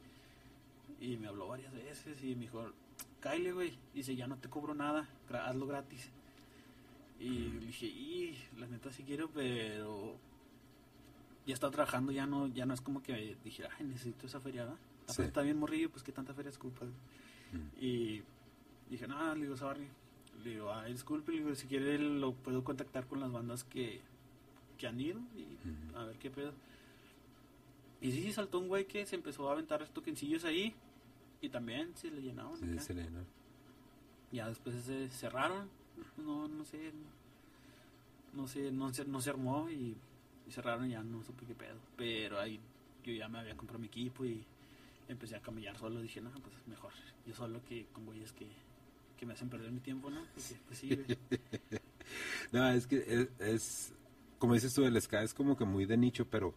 Y me habló varias veces y me dijo, Kyle, güey, dice, ya no te cobro nada, hazlo gratis. Y le dije, y la neta sí quiero, pero ya estaba trabajando, ya no, ya no es como que dije, ay, necesito esa feria, ¿verdad? Sí. Está bien morrillo, pues qué tanta feria escupa. Mm. Y dije, no, le digo, sorry. Le digo, ay, disculpe, le digo, si quiere lo puedo contactar con las bandas que, que han ido y a ver qué pedo. Y sí, saltó un güey que se empezó a aventar toquencillos ahí y también se le llenaban. Sí, acá. se le- ¿no? Ya después se cerraron, no, no sé, no sé, no se, no se armó y, y cerraron y ya no supe qué pedo. Pero ahí yo ya me había comprado mi equipo y empecé a camellar solo. Dije, no, pues mejor yo solo que con güeyes que, que me hacen perder mi tiempo, ¿no? Porque, pues sí. No, es que es, es- como dices tú, el ska es como que muy de nicho, pero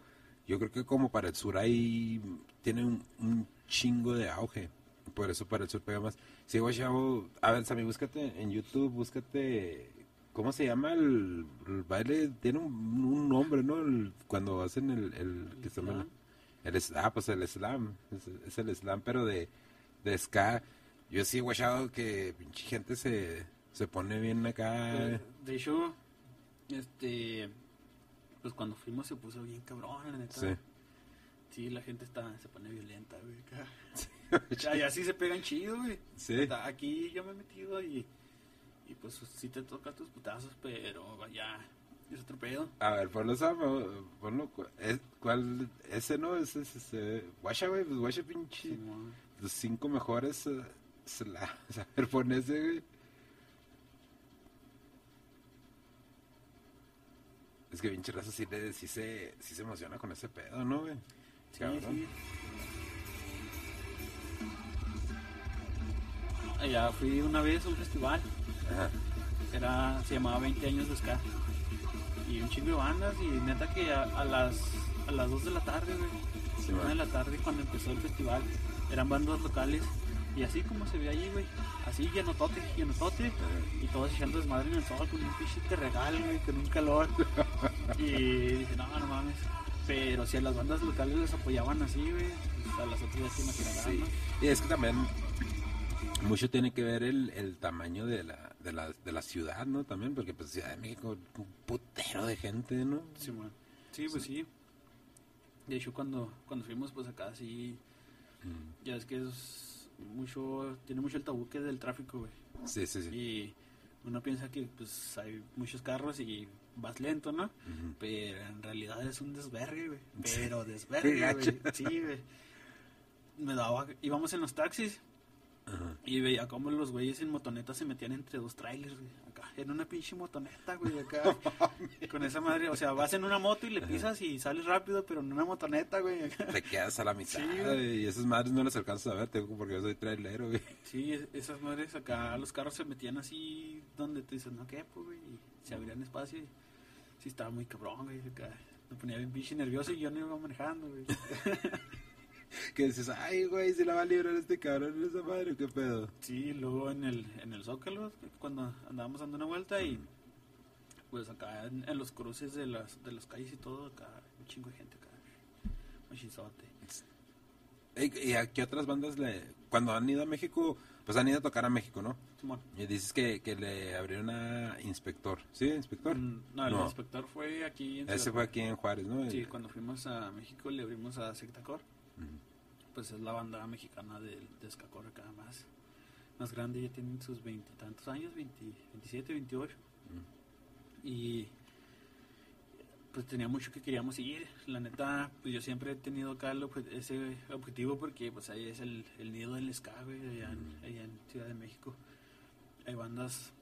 yo creo que como para el sur ahí tiene un, un chingo de auge. Por eso para el sur pega más. Sí, güey, chavo, a ver, Sammy, búscate en YouTube, búscate, ¿cómo se llama el, el baile? Tiene un, un nombre, ¿no? El- cuando hacen el... el, que se llama- el ah, pues el slam, es, es el slam, pero de, de ska. Yo sí, chavo, que pinche gente se, se pone bien acá. De, de hecho, este, pues cuando fuimos se puso bien cabrón, la neta. Sí. Sí, la gente está, se pone violenta, güey. acá. Ya, ya sí se pegan chido, güey. Sí. Hasta Aquí yo me he metido y, y pues sí te toca tus putazos, pero ya es otro pedo. A ver, ponlo, ponlo. es- ¿Cuál? Ese no, ese es ese. Guacha, güey, pues guacha, pinche. Simón. Los cinco mejores. eh, se la, a ver, pon ese, güey. Es que pinche raza sí, le- sí, se, sí se emociona con ese pedo, ¿no, güey? Sí, Cabrón. sí. Allá fui una vez a un festival, Ajá. era, se llamaba 20 años de ska. Y un chingo de bandas y neta que a, a las a las 2 de la tarde, güey. Sí, una man. de la tarde cuando empezó el festival, eran bandas locales y así como se ve allí, güey. Así llenotote, llenotote y todos echando desmadre en el sol con un pinche regalo, güey, con un calor. Y dije, no, no mames. Pero si a las bandas locales les apoyaban así, güey, pues a las otras ya te imaginarás, Sí. ¿no? Y es que también mucho tiene que ver el, el tamaño de la, de, la, de la ciudad, ¿no? También, porque pues Ciudad de México, un putero de gente, ¿no? Sí, man. Sí, pues sí. De hecho, cuando, cuando fuimos, pues acá sí, Mm. ya es que es mucho, tiene mucho el tabú que es del tráfico, güey. Sí, sí, sí. Y uno piensa que pues hay muchos carros y vas lento, ¿no? Pero en realidad es un desvergue, güey. Pero desvergue, güey. Sí, güey. Me daba, íbamos en los taxis y veía cómo los güeyes en motoneta se metían entre dos trailers, güey. Acá, en una pinche motoneta, güey, acá, con esa madre, o sea, vas en una moto y le pisas y sales rápido, pero en una motoneta, güey, acá. Te quedas a la mitad, Sí, güey, y esas madres no las alcanzas a ver, tengo porque yo soy trailero, güey. Sí, es- esas madres acá, los carros se metían así donde tú dices, no, ¿qué, pues, güey? Y se abrían espacio y sí estaba muy cabrón, güey, acá. Me ponía bien pinche nervioso y yo no iba manejando, güey. Que dices, ay, güey, si la va a librar este cabrón, esa madre, qué pedo. Sí, luego en el, en el Zócalo, cuando andábamos dando una vuelta y pues acá en, en los cruces de las, de las calles y todo, acá un chingo de gente acá, machinzote. ¿Y a qué otras bandas le, cuando han ido a México, pues han ido a tocar a México, ¿no? Simón. Y dices que, que le abrieron a Inspector, ¿sí, Inspector? Mm, No, el No. inspector fue aquí en Ese fue aquí en Juárez, ¿no? Sí, cuando fuimos a México le abrimos a Sectacor. Pues es la banda mexicana del de Escacor acá más, más grande, ya tienen sus veintitantos años, 20, 27, 28. Y pues tenía mucho que queríamos ir. La neta, pues yo siempre he tenido acá el ese objetivo porque pues ahí es el, el nido del güey, allá, en, allá en Ciudad de México. Hay bandas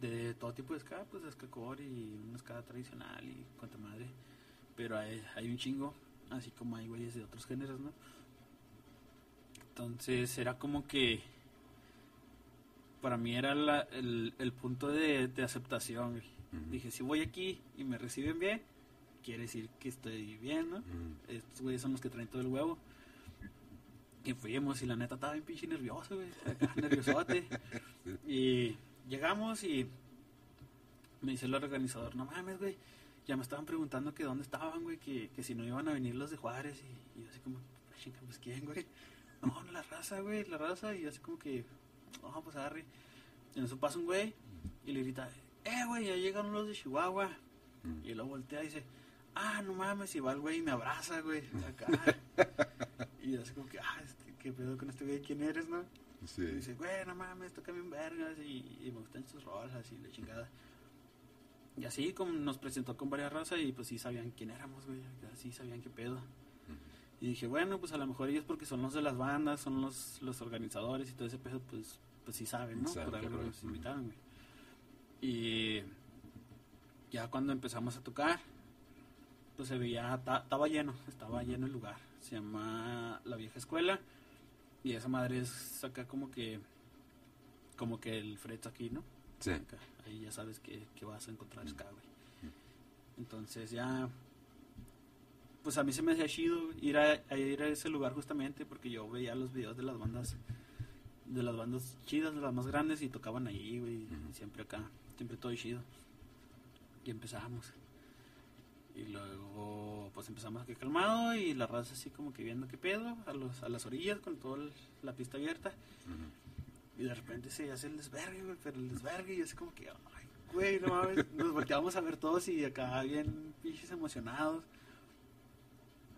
de todo tipo de ska, pues de Escacor y una ska tradicional y cuanta madre. Pero hay, hay un chingo, así como hay güeyes de otros géneros, ¿no? Entonces era como que para mí era la- el, el punto de, de aceptación. güey. Dije, si voy aquí y me reciben bien, quiere decir que estoy bien, ¿no? Estos güeyes son los que traen todo el huevo. Y fuimos y la neta estaba bien pinche nervioso, güey. Nerviosote. Y llegamos y me dice el organizador, no mames, güey. Ya me estaban preguntando que dónde estaban, güey, que, que si no iban a venir los de Juárez. Y, y yo así como, "Ah, chinga, pues quién, güey. No, la raza, güey, la raza. Y yo así como que, no, pues agarre. En eso pasa un güey y le grita, eh, güey, ya llegaron los de Chihuahua. Mm. Y luego voltea y dice, ah, no mames, y va el güey y me abraza, güey, acá. y yo así como que, ah, este, qué pedo con este güey, ¿quién eres, no? Sí. Y dice, güey, no mames, toca bien vergas y, y me gustan sus rolas y la chingada. Y así como nos presentó con varias razas y pues sí sabían quién éramos, güey, así sabían qué pedo. Y dije, bueno, pues a lo mejor ellos porque son los de las bandas, son los, los organizadores y todo ese pedo, pues, pues sí saben, ¿no? Saben Por algo nos invitaron, güey. Y ya cuando empezamos a tocar, pues se veía, ta- estaba lleno, estaba lleno el lugar. Se llama La Vieja Escuela y esa madre es acá como que, como que el Fred aquí, ¿no? Sí. Acá, ahí ya sabes que, que vas a encontrar ska, güey. Entonces ya, pues a mí se me hacía chido ir a, a ir a ese lugar justamente porque yo veía los videos de las bandas, de las bandas chidas, de las más grandes y tocaban ahí, güey, siempre acá, siempre todo chido. Y empezamos. Y luego, pues empezamos aquí calmado y la raza así como que viendo qué pedo, a, los, a las orillas con toda la pista abierta. Ujú. Y de repente se hace el desvergue, güey, pero el desvergue y así como que, ay, güey, no mames. Nos volteamos a ver todos y acá bien pinches emocionados.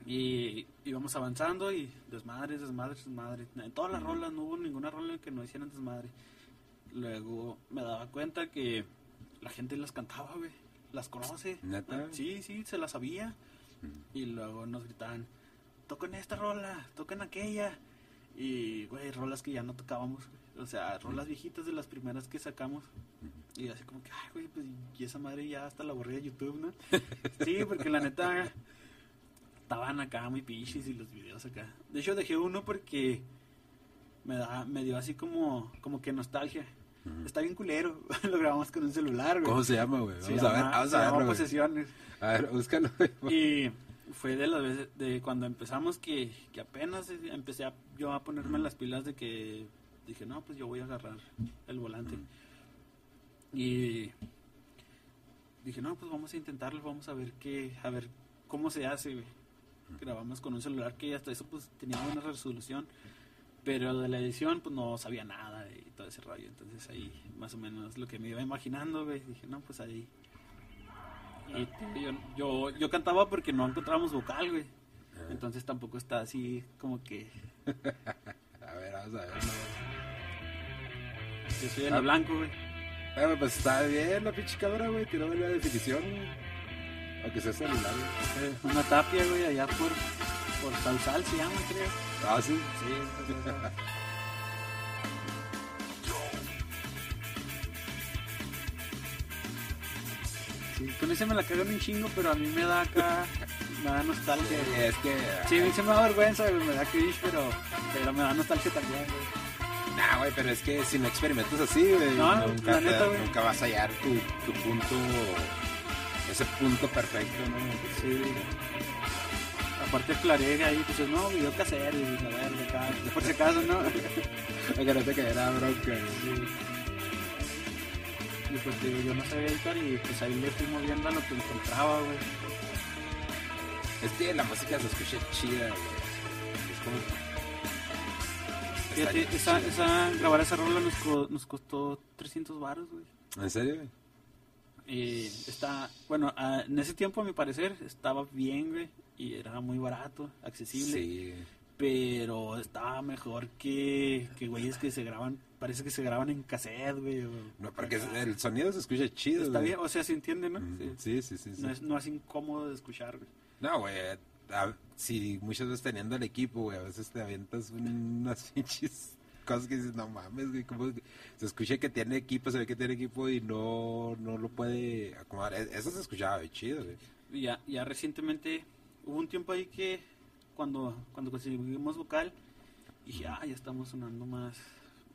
Y íbamos avanzando y desmadres, desmadres, desmadres. En todas las rolas no hubo ninguna rola que no hicieran desmadre. Luego me daba cuenta que la gente las cantaba, güey. Las conoce. ¿Neta? Sí, sí, se las sabía. Ujú. Y luego nos gritaban, toquen esta rola, toquen aquella. Y, güey, rolas que ya no tocábamos. güey. O sea, rolas viejitas de las primeras que sacamos. Y así como que, ay, güey, pues y esa madre ya hasta la borré de YouTube, ¿no? sí, porque la neta estaban acá muy pichis y los videos acá. De hecho, dejé uno porque me da me dio así como como que nostalgia. Está bien culero. Lo grabamos con un celular, güey. ¿Cómo se llama, güey? Vamos a ver, llama- vamos se a llama verlo, güey. Posesiones. A ver, búscalo, güey. Y fue de las veces, de cuando empezamos que, que apenas empecé a, yo a ponerme las pilas de que dije, no, pues yo voy a agarrar el volante. Y dije, no, pues vamos a intentarlo, vamos a ver qué, a ver cómo se hace, güey. Grabamos con un celular que hasta eso pues tenía buena resolución, pero de la edición pues no sabía nada y todo ese rollo. Entonces ahí más o menos lo que me iba imaginando, güey, dije, no, pues ahí y yo, yo, yo cantaba porque no encontrábamos vocal, güey. Entonces tampoco está así como que A ver, vamos a ver. En Ah. el blanco, güey. Bueno, pues está bien la pinche cámara, güey. Tiró la definición, güey. Aunque sea celular, güey. Eh, Una tapia, güey, allá por, por Salsal se llama, creo. Ah, sí. Sí, Sí, con ese me la cagan un chingo, pero a mí me da acá, me da nostalgia. Sí, güey. es que. Sí, a mí se me da vergüenza, güey, me da cringe, pero, pero me da nostalgia también, güey. Nah, güey, pero es que si no experimentas así, güey, No, nunca, te- nunca vas a hallar tu, tu punto, ese punto perfecto, ¿no? Sí. Aparte aclaré ahí, pues no, video casero y la verga acá, por si acaso, ¿no? Para que no te bronca. Sí. Y pues digo, yo no sabía editar y pues ahí le fui moviendo a lo que encontraba, güey. Es que la música se escucha chida, güey. Es como... Fíjate, esa, esa, grabar esa rola nos, co- nos costó 300 baros, güey. ¿En serio, güey? Y está, bueno, ah, en ese tiempo a mi parecer estaba bien, güey, y era muy barato, accesible, Sí. pero estaba mejor que, que güeyes que se graban, parece que se graban en cassette, güey. No, porque acá. el sonido se escucha chido, Está güey. bien, o sea, se entiende, ¿no? Ujú. Sí. Sí, sí, sí. sí. No, es, no es incómodo de escuchar, güey. No, güey. a- Si muchas veces teniendo el equipo, güey, a veces te avientas unas pinches cosas que dices, no mames, güey. ¿cómo que-?" Se escucha que tiene equipo, se ve que tiene equipo y no, no lo puede acomodar. E- Eso se escuchaba chido, güey. Ya, ya recientemente hubo un tiempo ahí que cuando, cuando conseguimos vocal, dije, ah, ya estamos sonando más,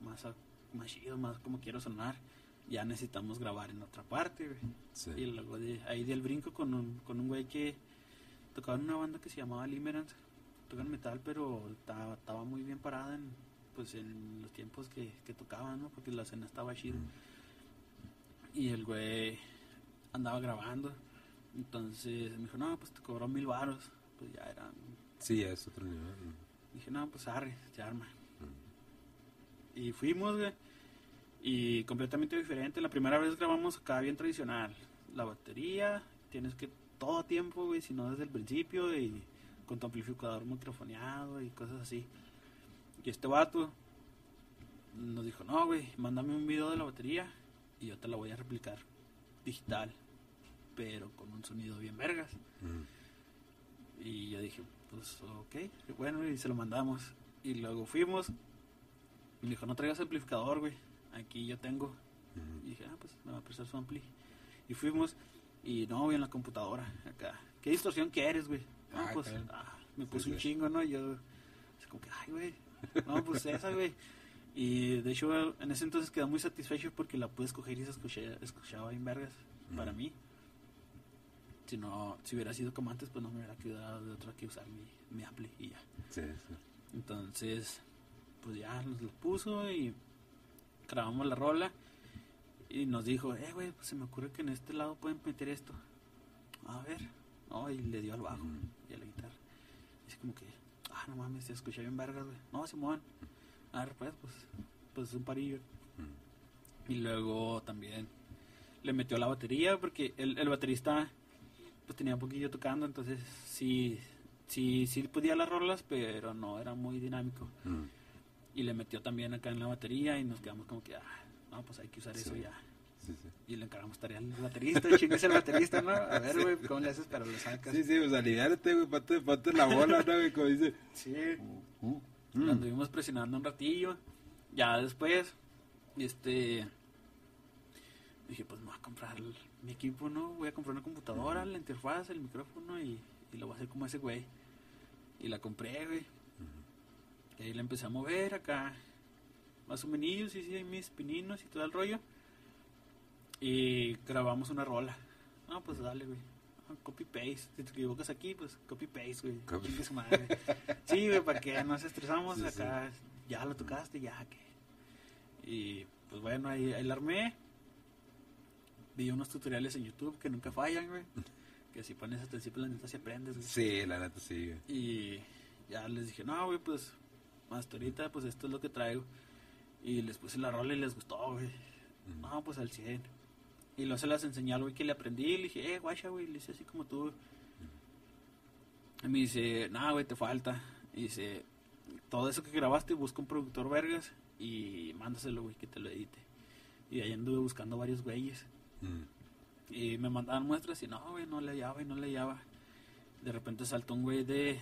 más, más chido, más como quiero sonar. Ya necesitamos grabar en otra parte, güey. Sí. Y luego de ahí del brinco con un, con un güey que tocaba en una banda que se llamaba Limerence. Tocan metal, pero estaba, muy bien parada en, pues, en los tiempos que, que tocaban, ¿no? Porque la escena estaba chida. Y el güey andaba grabando. Entonces me dijo, no, pues te cobró mil varos. Pues ya eran... Sí, es otro nivel. Dije, no, pues arre, se arma. Y fuimos, güey. Y completamente diferente. La primera vez grabamos acá bien tradicional. La batería, tienes que todo tiempo, güey, si no desde el principio. Y con tu amplificador microfoneado y cosas así. Y este vato nos dijo, no, güey, mándame un video de la batería y yo te la voy a replicar digital, pero con un sonido bien vergas. Mm. Y yo dije, pues ok, bueno, y se lo mandamos. Y luego fuimos. Y me dijo, no traigas amplificador, güey. Aquí yo tengo. Y dije, ah, pues me va a prestar su ampli. Y fuimos. Y no, güey, en la computadora, acá. ¿Qué distorsión quieres, güey? No, Ah, pues, ah, me Sí, puse un chingo, ¿no? Y yo, así como que, ay, güey. No, pues esa, güey. Y de hecho, en ese entonces quedé muy satisfecho porque la pude escoger y se escuchaba, escuchaba bien vergas para Ujú. mí. Si no, si hubiera sido como antes, pues no me hubiera quedado de otra que usar mi, mi ampli y ya. Sí, sí. Entonces, pues ya nos lo puso y grabamos la rola y nos dijo, eh, güey, pues se me ocurre que en este lado pueden meter esto. A ver, no, y le dio al bajo y a la guitarra. Y así como que, ah, no mames, se escucha bien vergas, güey. No, Simón, a ver, pues, pues, pues un parillo. Y luego también le metió la batería porque el, el baterista pues tenía un poquillo tocando, entonces sí, sí, sí podía las rolas, pero no era muy dinámico. Mm. Y le metió también acá en la batería y nos quedamos como que, ah, no, pues hay que usar eso ya. Sí, sí. Y le encargamos tarea al baterista, chingues el baterista, ¿no? A ver, güey, ¿cómo le haces? Pero lo sacas. Sí, sí, pues aliviárate, güey, ponte, ponte la bola, ¿no? güey? Como dice. Sí. Uh, mm. anduvimos presionando un ratillo. Ya después, este. Dije, pues me voy a comprar el- mi equipo, ¿no? Voy a comprar una computadora, la interfaz, el micrófono y, y lo voy a hacer como ese güey. Y la compré, güey. Y ahí la empecé a mover acá. Más o menos, sí, sí, mis pininos y todo el rollo. Y grabamos una rola. No, pues dale, güey. Ah, Copy paste. Si te equivocas aquí, pues copy paste, güey. Copy-. Sí, güey, para que nos estresamos Sí, sí. acá. Ya lo tocaste, ya que. Y pues bueno, ahí, ahí la armé. Vi unos tutoriales en YouTube que nunca fallan, güey. Que si pones atención, pues la neta si aprendes, güey. Sí, la neta sí, güey. Y ya les dije, no, güey, pues hasta ahorita, pues esto es lo que traigo. Y les puse la rola y les gustó, güey. No, pues al 100. Y luego se las enseñé al güey que le aprendí y le dije, eh, guacha, güey, le hice así como tú. Y me dice, no, güey, te falta. Y dice, todo eso que grabaste, busca un productor vergas y mándaselo, güey, que te lo edite. Y ahí anduve buscando varios güeyes. Mm. Y me mandaban muestras y no, güey, no le hallaba y no le hallaba. De repente saltó un güey de,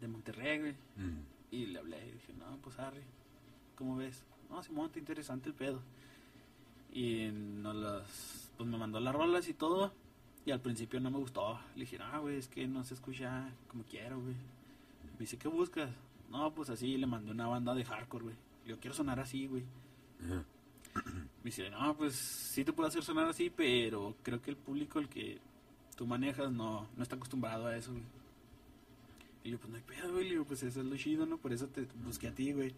de Monterrey, güey. Mm. Y le hablé y dije, no, pues Harry, ¿cómo ves? No, Simón, está interesante el pedo. Y nos las pues me mandó las rolas y todo. Y al principio no me gustó. Le dije, ah, güey, es que no se escucha como quiero, güey. Me dice, ¿qué buscas? No, pues así le mandé una banda de hardcore, güey. Yo quiero sonar así, güey. Me dice, no, pues sí te puedo hacer sonar así, pero creo que el público, el que tú manejas, no, no está acostumbrado a eso, güey. Y yo, pues no hay pedo, güey. Le digo, pues eso es lo chido, ¿no? Por eso te busqué a ti, güey.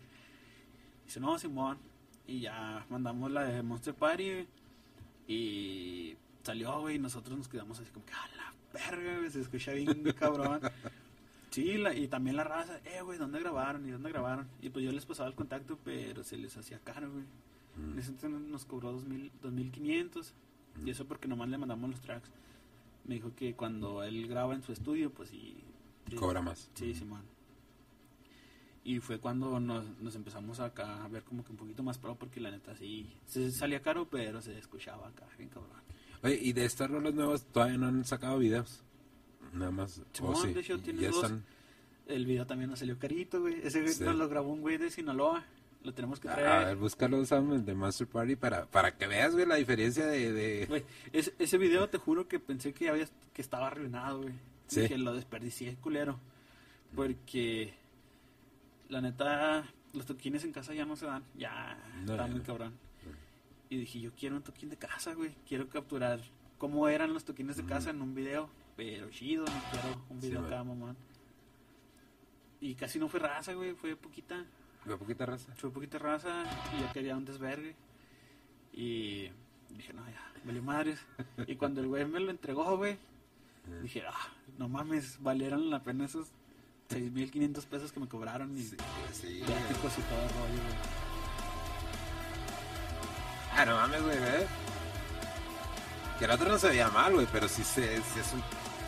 Dice, no, Simón. Y ya mandamos la de Monster Party. Y salió, güey. Y nosotros nos quedamos así como que, a la verga, güey. Se escucha bien cabrón. Sí, la- y también la raza, eh, güey, ¿dónde grabaron? ¿Y dónde grabaron? Y pues yo les pasaba el contacto, pero se les hacía caro, güey. En ese entonces nos cobró 2000, 2500. Y eso porque nomás le mandamos los tracks. Me dijo que cuando él graba en su estudio, pues sí. sí, Cobra más. Sí, Simón. Y fue cuando nos, nos empezamos acá a ver como que un poquito más pro, porque la neta sí, se salía caro, pero se escuchaba acá, bien cabrón. Oye, y de estas rolas nuevas todavía no han sacado videos. Nada más. o Simón, sí, de hecho, tiene dos. están. El video también nos salió carito, güey. Ese güey Sí. nos lo grabó un güey de Sinaloa. Lo tenemos que traer. A ver, búscalo, Sam, el de Master Party, para, para que veas, güey, la diferencia de... de... Güey, ese, ese video te juro que pensé que había que estaba arruinado, güey. Sí. Que lo desperdicié, culero. Porque la neta, los toquines en casa ya no se dan. Ya, No, está muy no. cabrón. Y dije, yo quiero un toquín de casa, güey. Quiero capturar cómo eran los toquines de casa en un video. Pero chido, no quiero un Sí, video man. acá, mamá. Y casi no fue raza, güey. Fue poquita. ¿De poquita raza? Fue poquita raza y yo quería un desvergue. Y dije, no, ya, valió madres. Y cuando el güey me lo entregó, güey, dije, ah, no mames, valieron la pena esos 6.500 pesos que me cobraron. Y Sí, sí. viáticos y todo el rollo, güey. Ah, no mames, güey, ¿eh? Que el otro no se veía mal, güey, pero sí, se, sí es un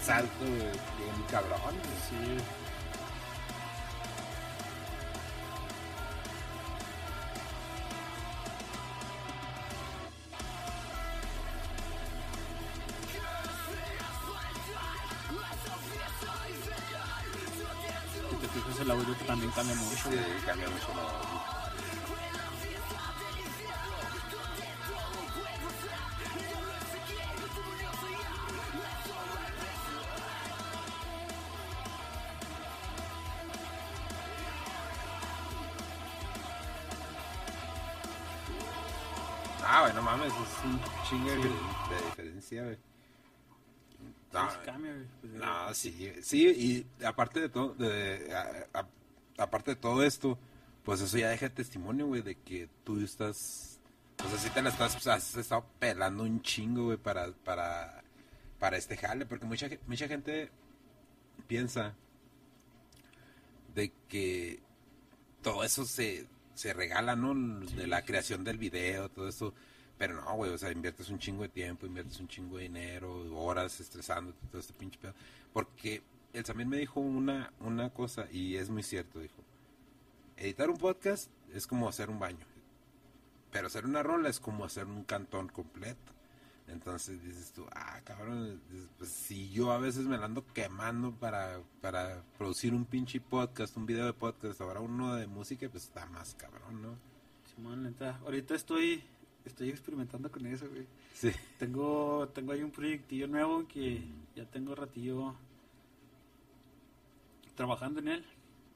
salto, güey, bien cabrón. güey. Sí. Fijas el audio también cambia mucho. Sí, cambia mucho la voz. Ah, bueno, mames, es un chingo de, de diferencia, güey. Cambia. Pues, no, sí, sí, y aparte de todo, de, a- a- aparte de todo esto, pues eso ya deja testimonio, güey, de que tú estás, pues así te la estás, pues, has estado pelando un chingo, güey, para, para, para este jale, porque mucha, mucha gente piensa de que todo eso se, se regala, ¿no? De la creación del video, todo eso. Pero no, güey, o sea, inviertes un chingo de tiempo, inviertes un chingo de dinero, horas estresándote, todo este pinche pedo. Porque él también me dijo una, una cosa, y es muy cierto, dijo. Editar un podcast es como hacer un baño. Pero hacer una rola es como hacer un cantón completo. Entonces dices tú, ah, cabrón, pues si yo a veces me la ando quemando para, para producir un pinche podcast, un video de podcast, ahora uno de música, pues está más cabrón, ¿no? Simón, neta. Ahorita estoy, estoy experimentando con eso, güey. Sí. Tengo, tengo ahí un proyectillo nuevo que ya tengo ratillo trabajando en él.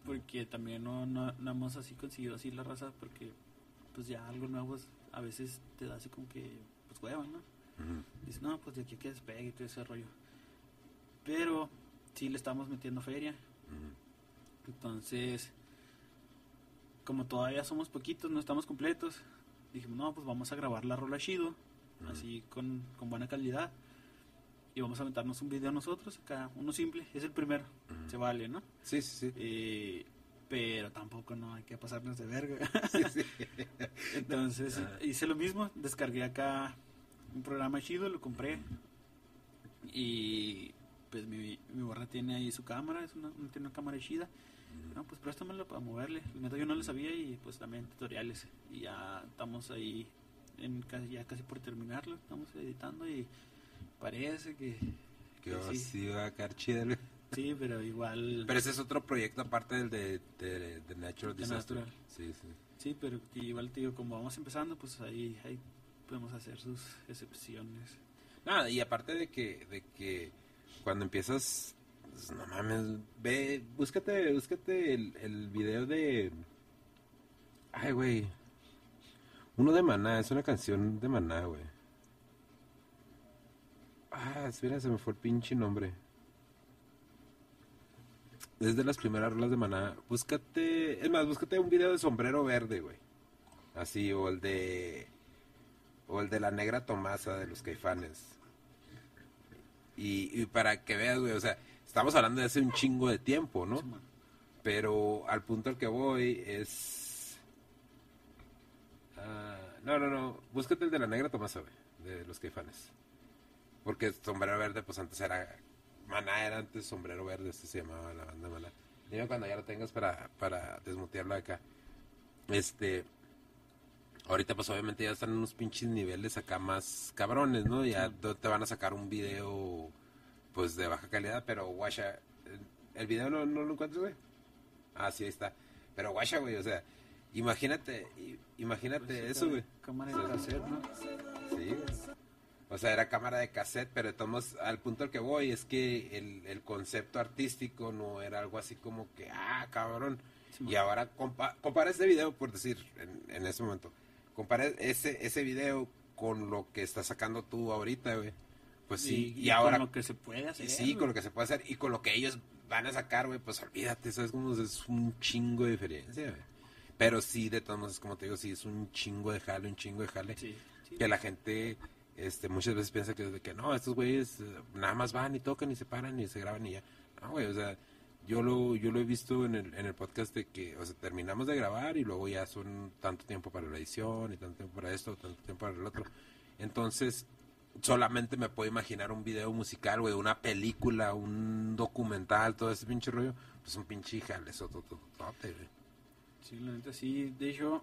Porque también no, no, no hemos así conseguido así la raza. Porque pues ya algo nuevo es- a veces te da así como que pues hueva, ¿no? Dices, no, pues de aquí que despegue y todo ese rollo. Pero sí le estamos metiendo feria. Entonces, como todavía somos poquitos, no estamos completos, dijimos, no, pues vamos a grabar la rola chido, así con, con buena calidad. Y vamos a aventarnos un video nosotros, acá, uno simple, es el primero, se vale, ¿no? Sí, sí, sí. Eh, pero tampoco no hay que pasarnos de verga. Sí, sí. Entonces hice lo mismo, descargué acá un programa chido, lo compré y pues mi, mi borra tiene ahí su cámara, es una, tiene una cámara chida. No, pues préstamela para moverle. La neta yo no lo sabía y pues también tutoriales. Y ya estamos ahí, en ya casi por terminarlo, estamos editando y parece que, Que que sí. sí va a quedar chido. Sí, pero igual... Pero ese es otro proyecto aparte del de, de, de Natural De Disaster. Natural. Sí, sí. Sí, pero igual te digo, como vamos empezando, pues ahí, ahí podemos hacer sus excepciones. Nada, y aparte de que, de que cuando empiezas, pues, no mames, ve, búscate, búscate el, el video de... Ay, güey. Uno de Maná, es una canción de Maná, güey. Ah, espera, se me fue el pinche nombre. Es de las primeras rolas de Maná. Búscate, es más, búscate un video de sombrero verde, güey. Así, o el de... O el de la negra Tomasa de los caifanes. Y, y para que veas, güey, o sea, estamos hablando de hace un chingo de tiempo, ¿no? Pero al punto al que voy es... Ah, no, no, no. Búscate el de la negra Tomasa, güey. De los caifanes. Porque Sombrero Verde, pues antes era... Maná era antes Sombrero Verde, este se llamaba la banda Maná. Dime cuando ya lo tengas para, para desmutearlo acá. Este... Ahorita pues obviamente ya están en unos pinches niveles acá más cabrones, ¿no? Ya te van a sacar un video pues de baja calidad, pero guacha, ¿el video no, no lo encuentras, güey? Ah, sí, ahí está. Pero guacha, güey, o sea, imagínate, imagínate Pues, eso, güey. Cámara de cassette, ¿no? Sí. O sea, era cámara de cassette, pero modos, al punto al que voy es que el, el concepto artístico no era algo así como que, ah, cabrón. Sí, y ahora compa compara este video, por decir, en, en ese momento, compara ese, ese video con lo que estás sacando tú ahorita, güey. Pues sí, y, y ahora con lo que se puede hacer. sí, con lo que se puede hacer y con lo que ellos van a sacar, güey, pues olvídate, eso es como es un chingo de diferencia, güey. Pero sí, de todos modos, como te digo, sí es un chingo de jale, un chingo de jale. Sí, sí. Que la gente este, muchas veces piensa que, de que no, estos güeyes eh, nada más van y tocan y se paran y se graban y ya. No, güey, o sea, yo lo, yo lo he visto en el, en el podcast de que, o sea, terminamos de grabar y luego ya son tanto tiempo para la edición y tanto tiempo para esto, tanto tiempo para el otro. Entonces, solamente me puedo imaginar un video musical, güey, una película, un documental, todo ese pinche rollo, pues un pinche jale, eso, todo, todo, todo, güey. Sí, la neta sí. De hecho,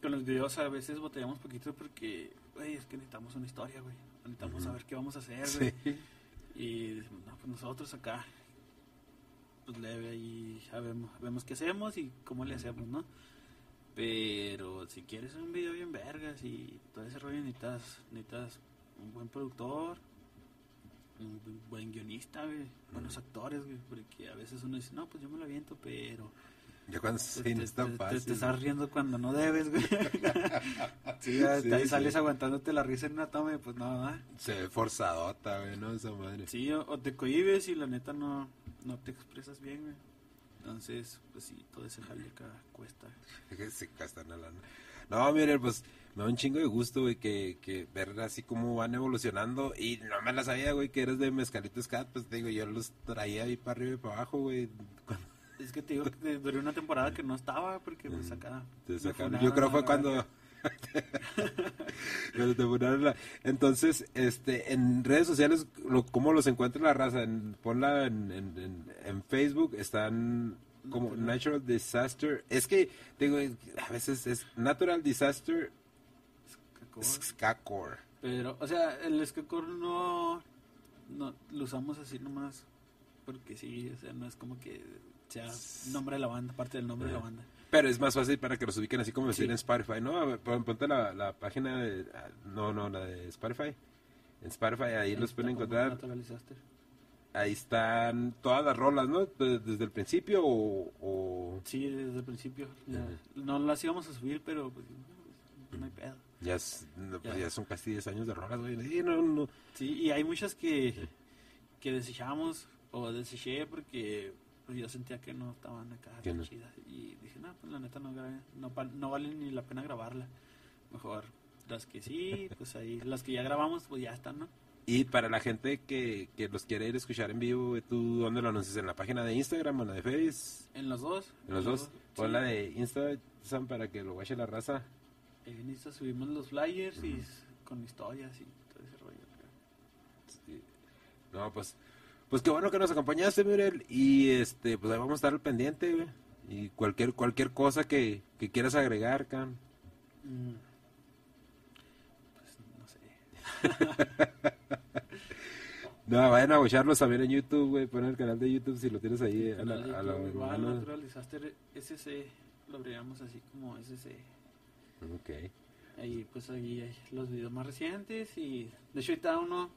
con los videos a veces botellamos poquito porque, güey, es que necesitamos una historia, güey. Necesitamos saber qué vamos a hacer, güey. Sí. Y decimos, no, pues nosotros acá, pues leve ahí, ya vemos, vemos qué hacemos y cómo le hacemos, ¿no? Pero si quieres un video bien vergas y todo ese rollo necesitas, necesitas un buen productor, un bu- buen guionista, güey, buenos actores, güey, porque a veces uno dice, no, pues yo me lo aviento, pero Ya cuando te, no te- te- estás riendo cuando no debes, güey. sí, ahí sí. sales aguantándote la risa en una toma y pues no, ¿verdad? Se ve forzadota, güey, ¿no? Esa madre. Sí, o, o te cohibes y la neta no, no te expresas bien, güey. Entonces, pues sí, todo ese jale acá cuesta. se gastan la lana. No, miren, pues me da un chingo de gusto, güey, que, que ver así cómo van evolucionando. Y no me la sabía, güey, que eres de Mezcalito Scat. Pues te digo, yo los traía ahí para arriba y para abajo, güey. Cuando Es que te digo que duré una temporada que no estaba porque pues acá... te sacaron. Yo creo fue cuando. Entonces, este, en redes sociales, lo, ¿cómo los encuentra la raza? En- ponla en, en, en, en Facebook, están como. Natural Disaster. Es que, digo, a veces es Natural Disaster Cacor. Skacore. Pero, o sea, el escacor no, no lo usamos así nomás porque sí, o sea, no es como que sea nombre de la banda, parte del nombre de la banda. Pero es más fácil para que los ubiquen así como decir Sí. en Spotify, ¿no? Ponte la, la página de... ah, No, no, la de Spotify. En Spotify ahí los pueden encontrar. Ahí están todas las rolas, ¿no? De- Desde el principio o... o Sí, desde el principio. No las íbamos a subir, pero pues, no hay pedo. Ya, es- Ya. ya son casi 10 años de rolas, güey. Sí, no, no. Sí, y hay muchas que, que desechamos o deseché porque pues, yo sentía que no estaban acá tan no. chidas. Y dije, no, pues la neta no, grabé, no, no vale ni la pena grabarla. Mejor las que sí, pues ahí, las que ya grabamos, pues ya están, ¿no? Y para la gente que, que los quiere ir a escuchar en vivo, ¿tú dónde lo anuncias? ¿En la página de Instagram o en la de Face? En los dos. En los dos. Pon sí. la de Instagram para que lo guache la raza. En Insta subimos los flyers y s- con historias y todo ese rollo. Sí. No, pues, pues qué bueno que nos acompañaste, Muriel. Y este, pues ahí vamos a estar al pendiente, güey. Y cualquier, cualquier cosa que, que quieras agregar, Cam. Mm. Pues no sé. No, vayan a escucharlos también en YouTube, güey. Pon el canal de YouTube si lo tienes ahí a la, a la igual, mano. Natural Disaster SC, lo abreviamos así como SC. Ok. Ahí pues ahí hay los videos más recientes y de hecho ahorita uno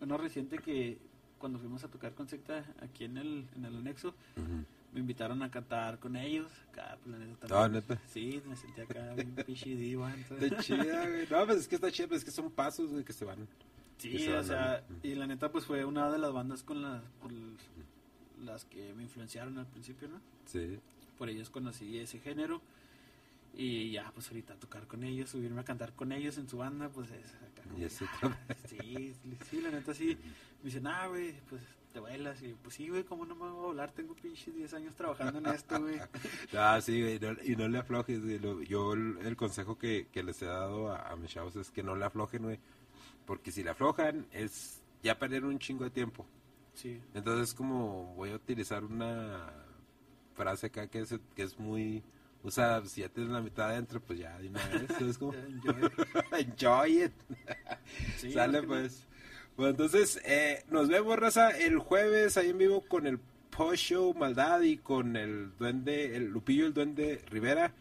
uno reciente que cuando fuimos a tocar con secta aquí en el, en el anexo, Ujú. me invitaron a cantar con ellos. Acá, pues, la neta, Ah. ¿neta? Sí, me sentí acá bien pinche diva. Está chida, güey. No, pues es que está chida, pues es que son pasos, güey, que se van. Sí, se o van sea, y la neta pues fue una de las bandas con las, las que me influenciaron al principio, ¿no? Sí. Por ellos conocí ese género y ya pues ahorita tocar con ellos, subirme a cantar con ellos en su banda, pues es acá. Y es ah, sí, sí, la neta sí. Me dicen, ah, güey, pues te bailas. Y pues sí, güey, ¿cómo no me voy a volar? Tengo pinches 10 años trabajando en esto, güey. Ah, sí, güey, no- y no le aflojes, güey. Yo el, el consejo que, que les he dado a, a mis chavos es que no le aflojen, güey. Porque si le aflojan, es ya perder un chingo de tiempo. Sí. Entonces, como voy a utilizar una frase acá que es, que es muy usada, si ya tienes la mitad adentro, pues ya de una vez. Es como, Enjoy. enjoy it. Sí, Sale pues. Bueno, entonces, eh, nos vemos, raza, el jueves ahí en vivo con el Post Show Maldad y con el duende, el Lupillo, el duende Rivera.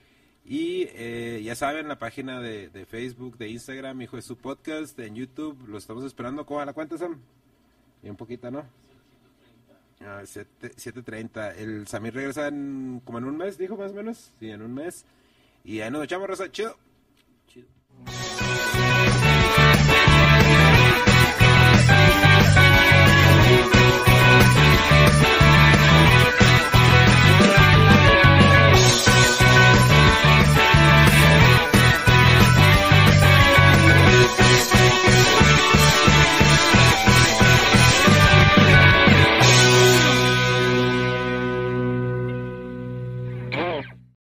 Y eh, ya saben, la página de, de Facebook, de Instagram, Hijo de su Podcast, en YouTube, lo estamos esperando. ¿Cómo va la cuenta, Sam? Y un poquito, ¿no? Ah, siete- 7.30. El Samir regresa en, como en un mes, dijo más o menos. Sí, en un mes. Y ahí nos echamos, raza. Chido. Chido.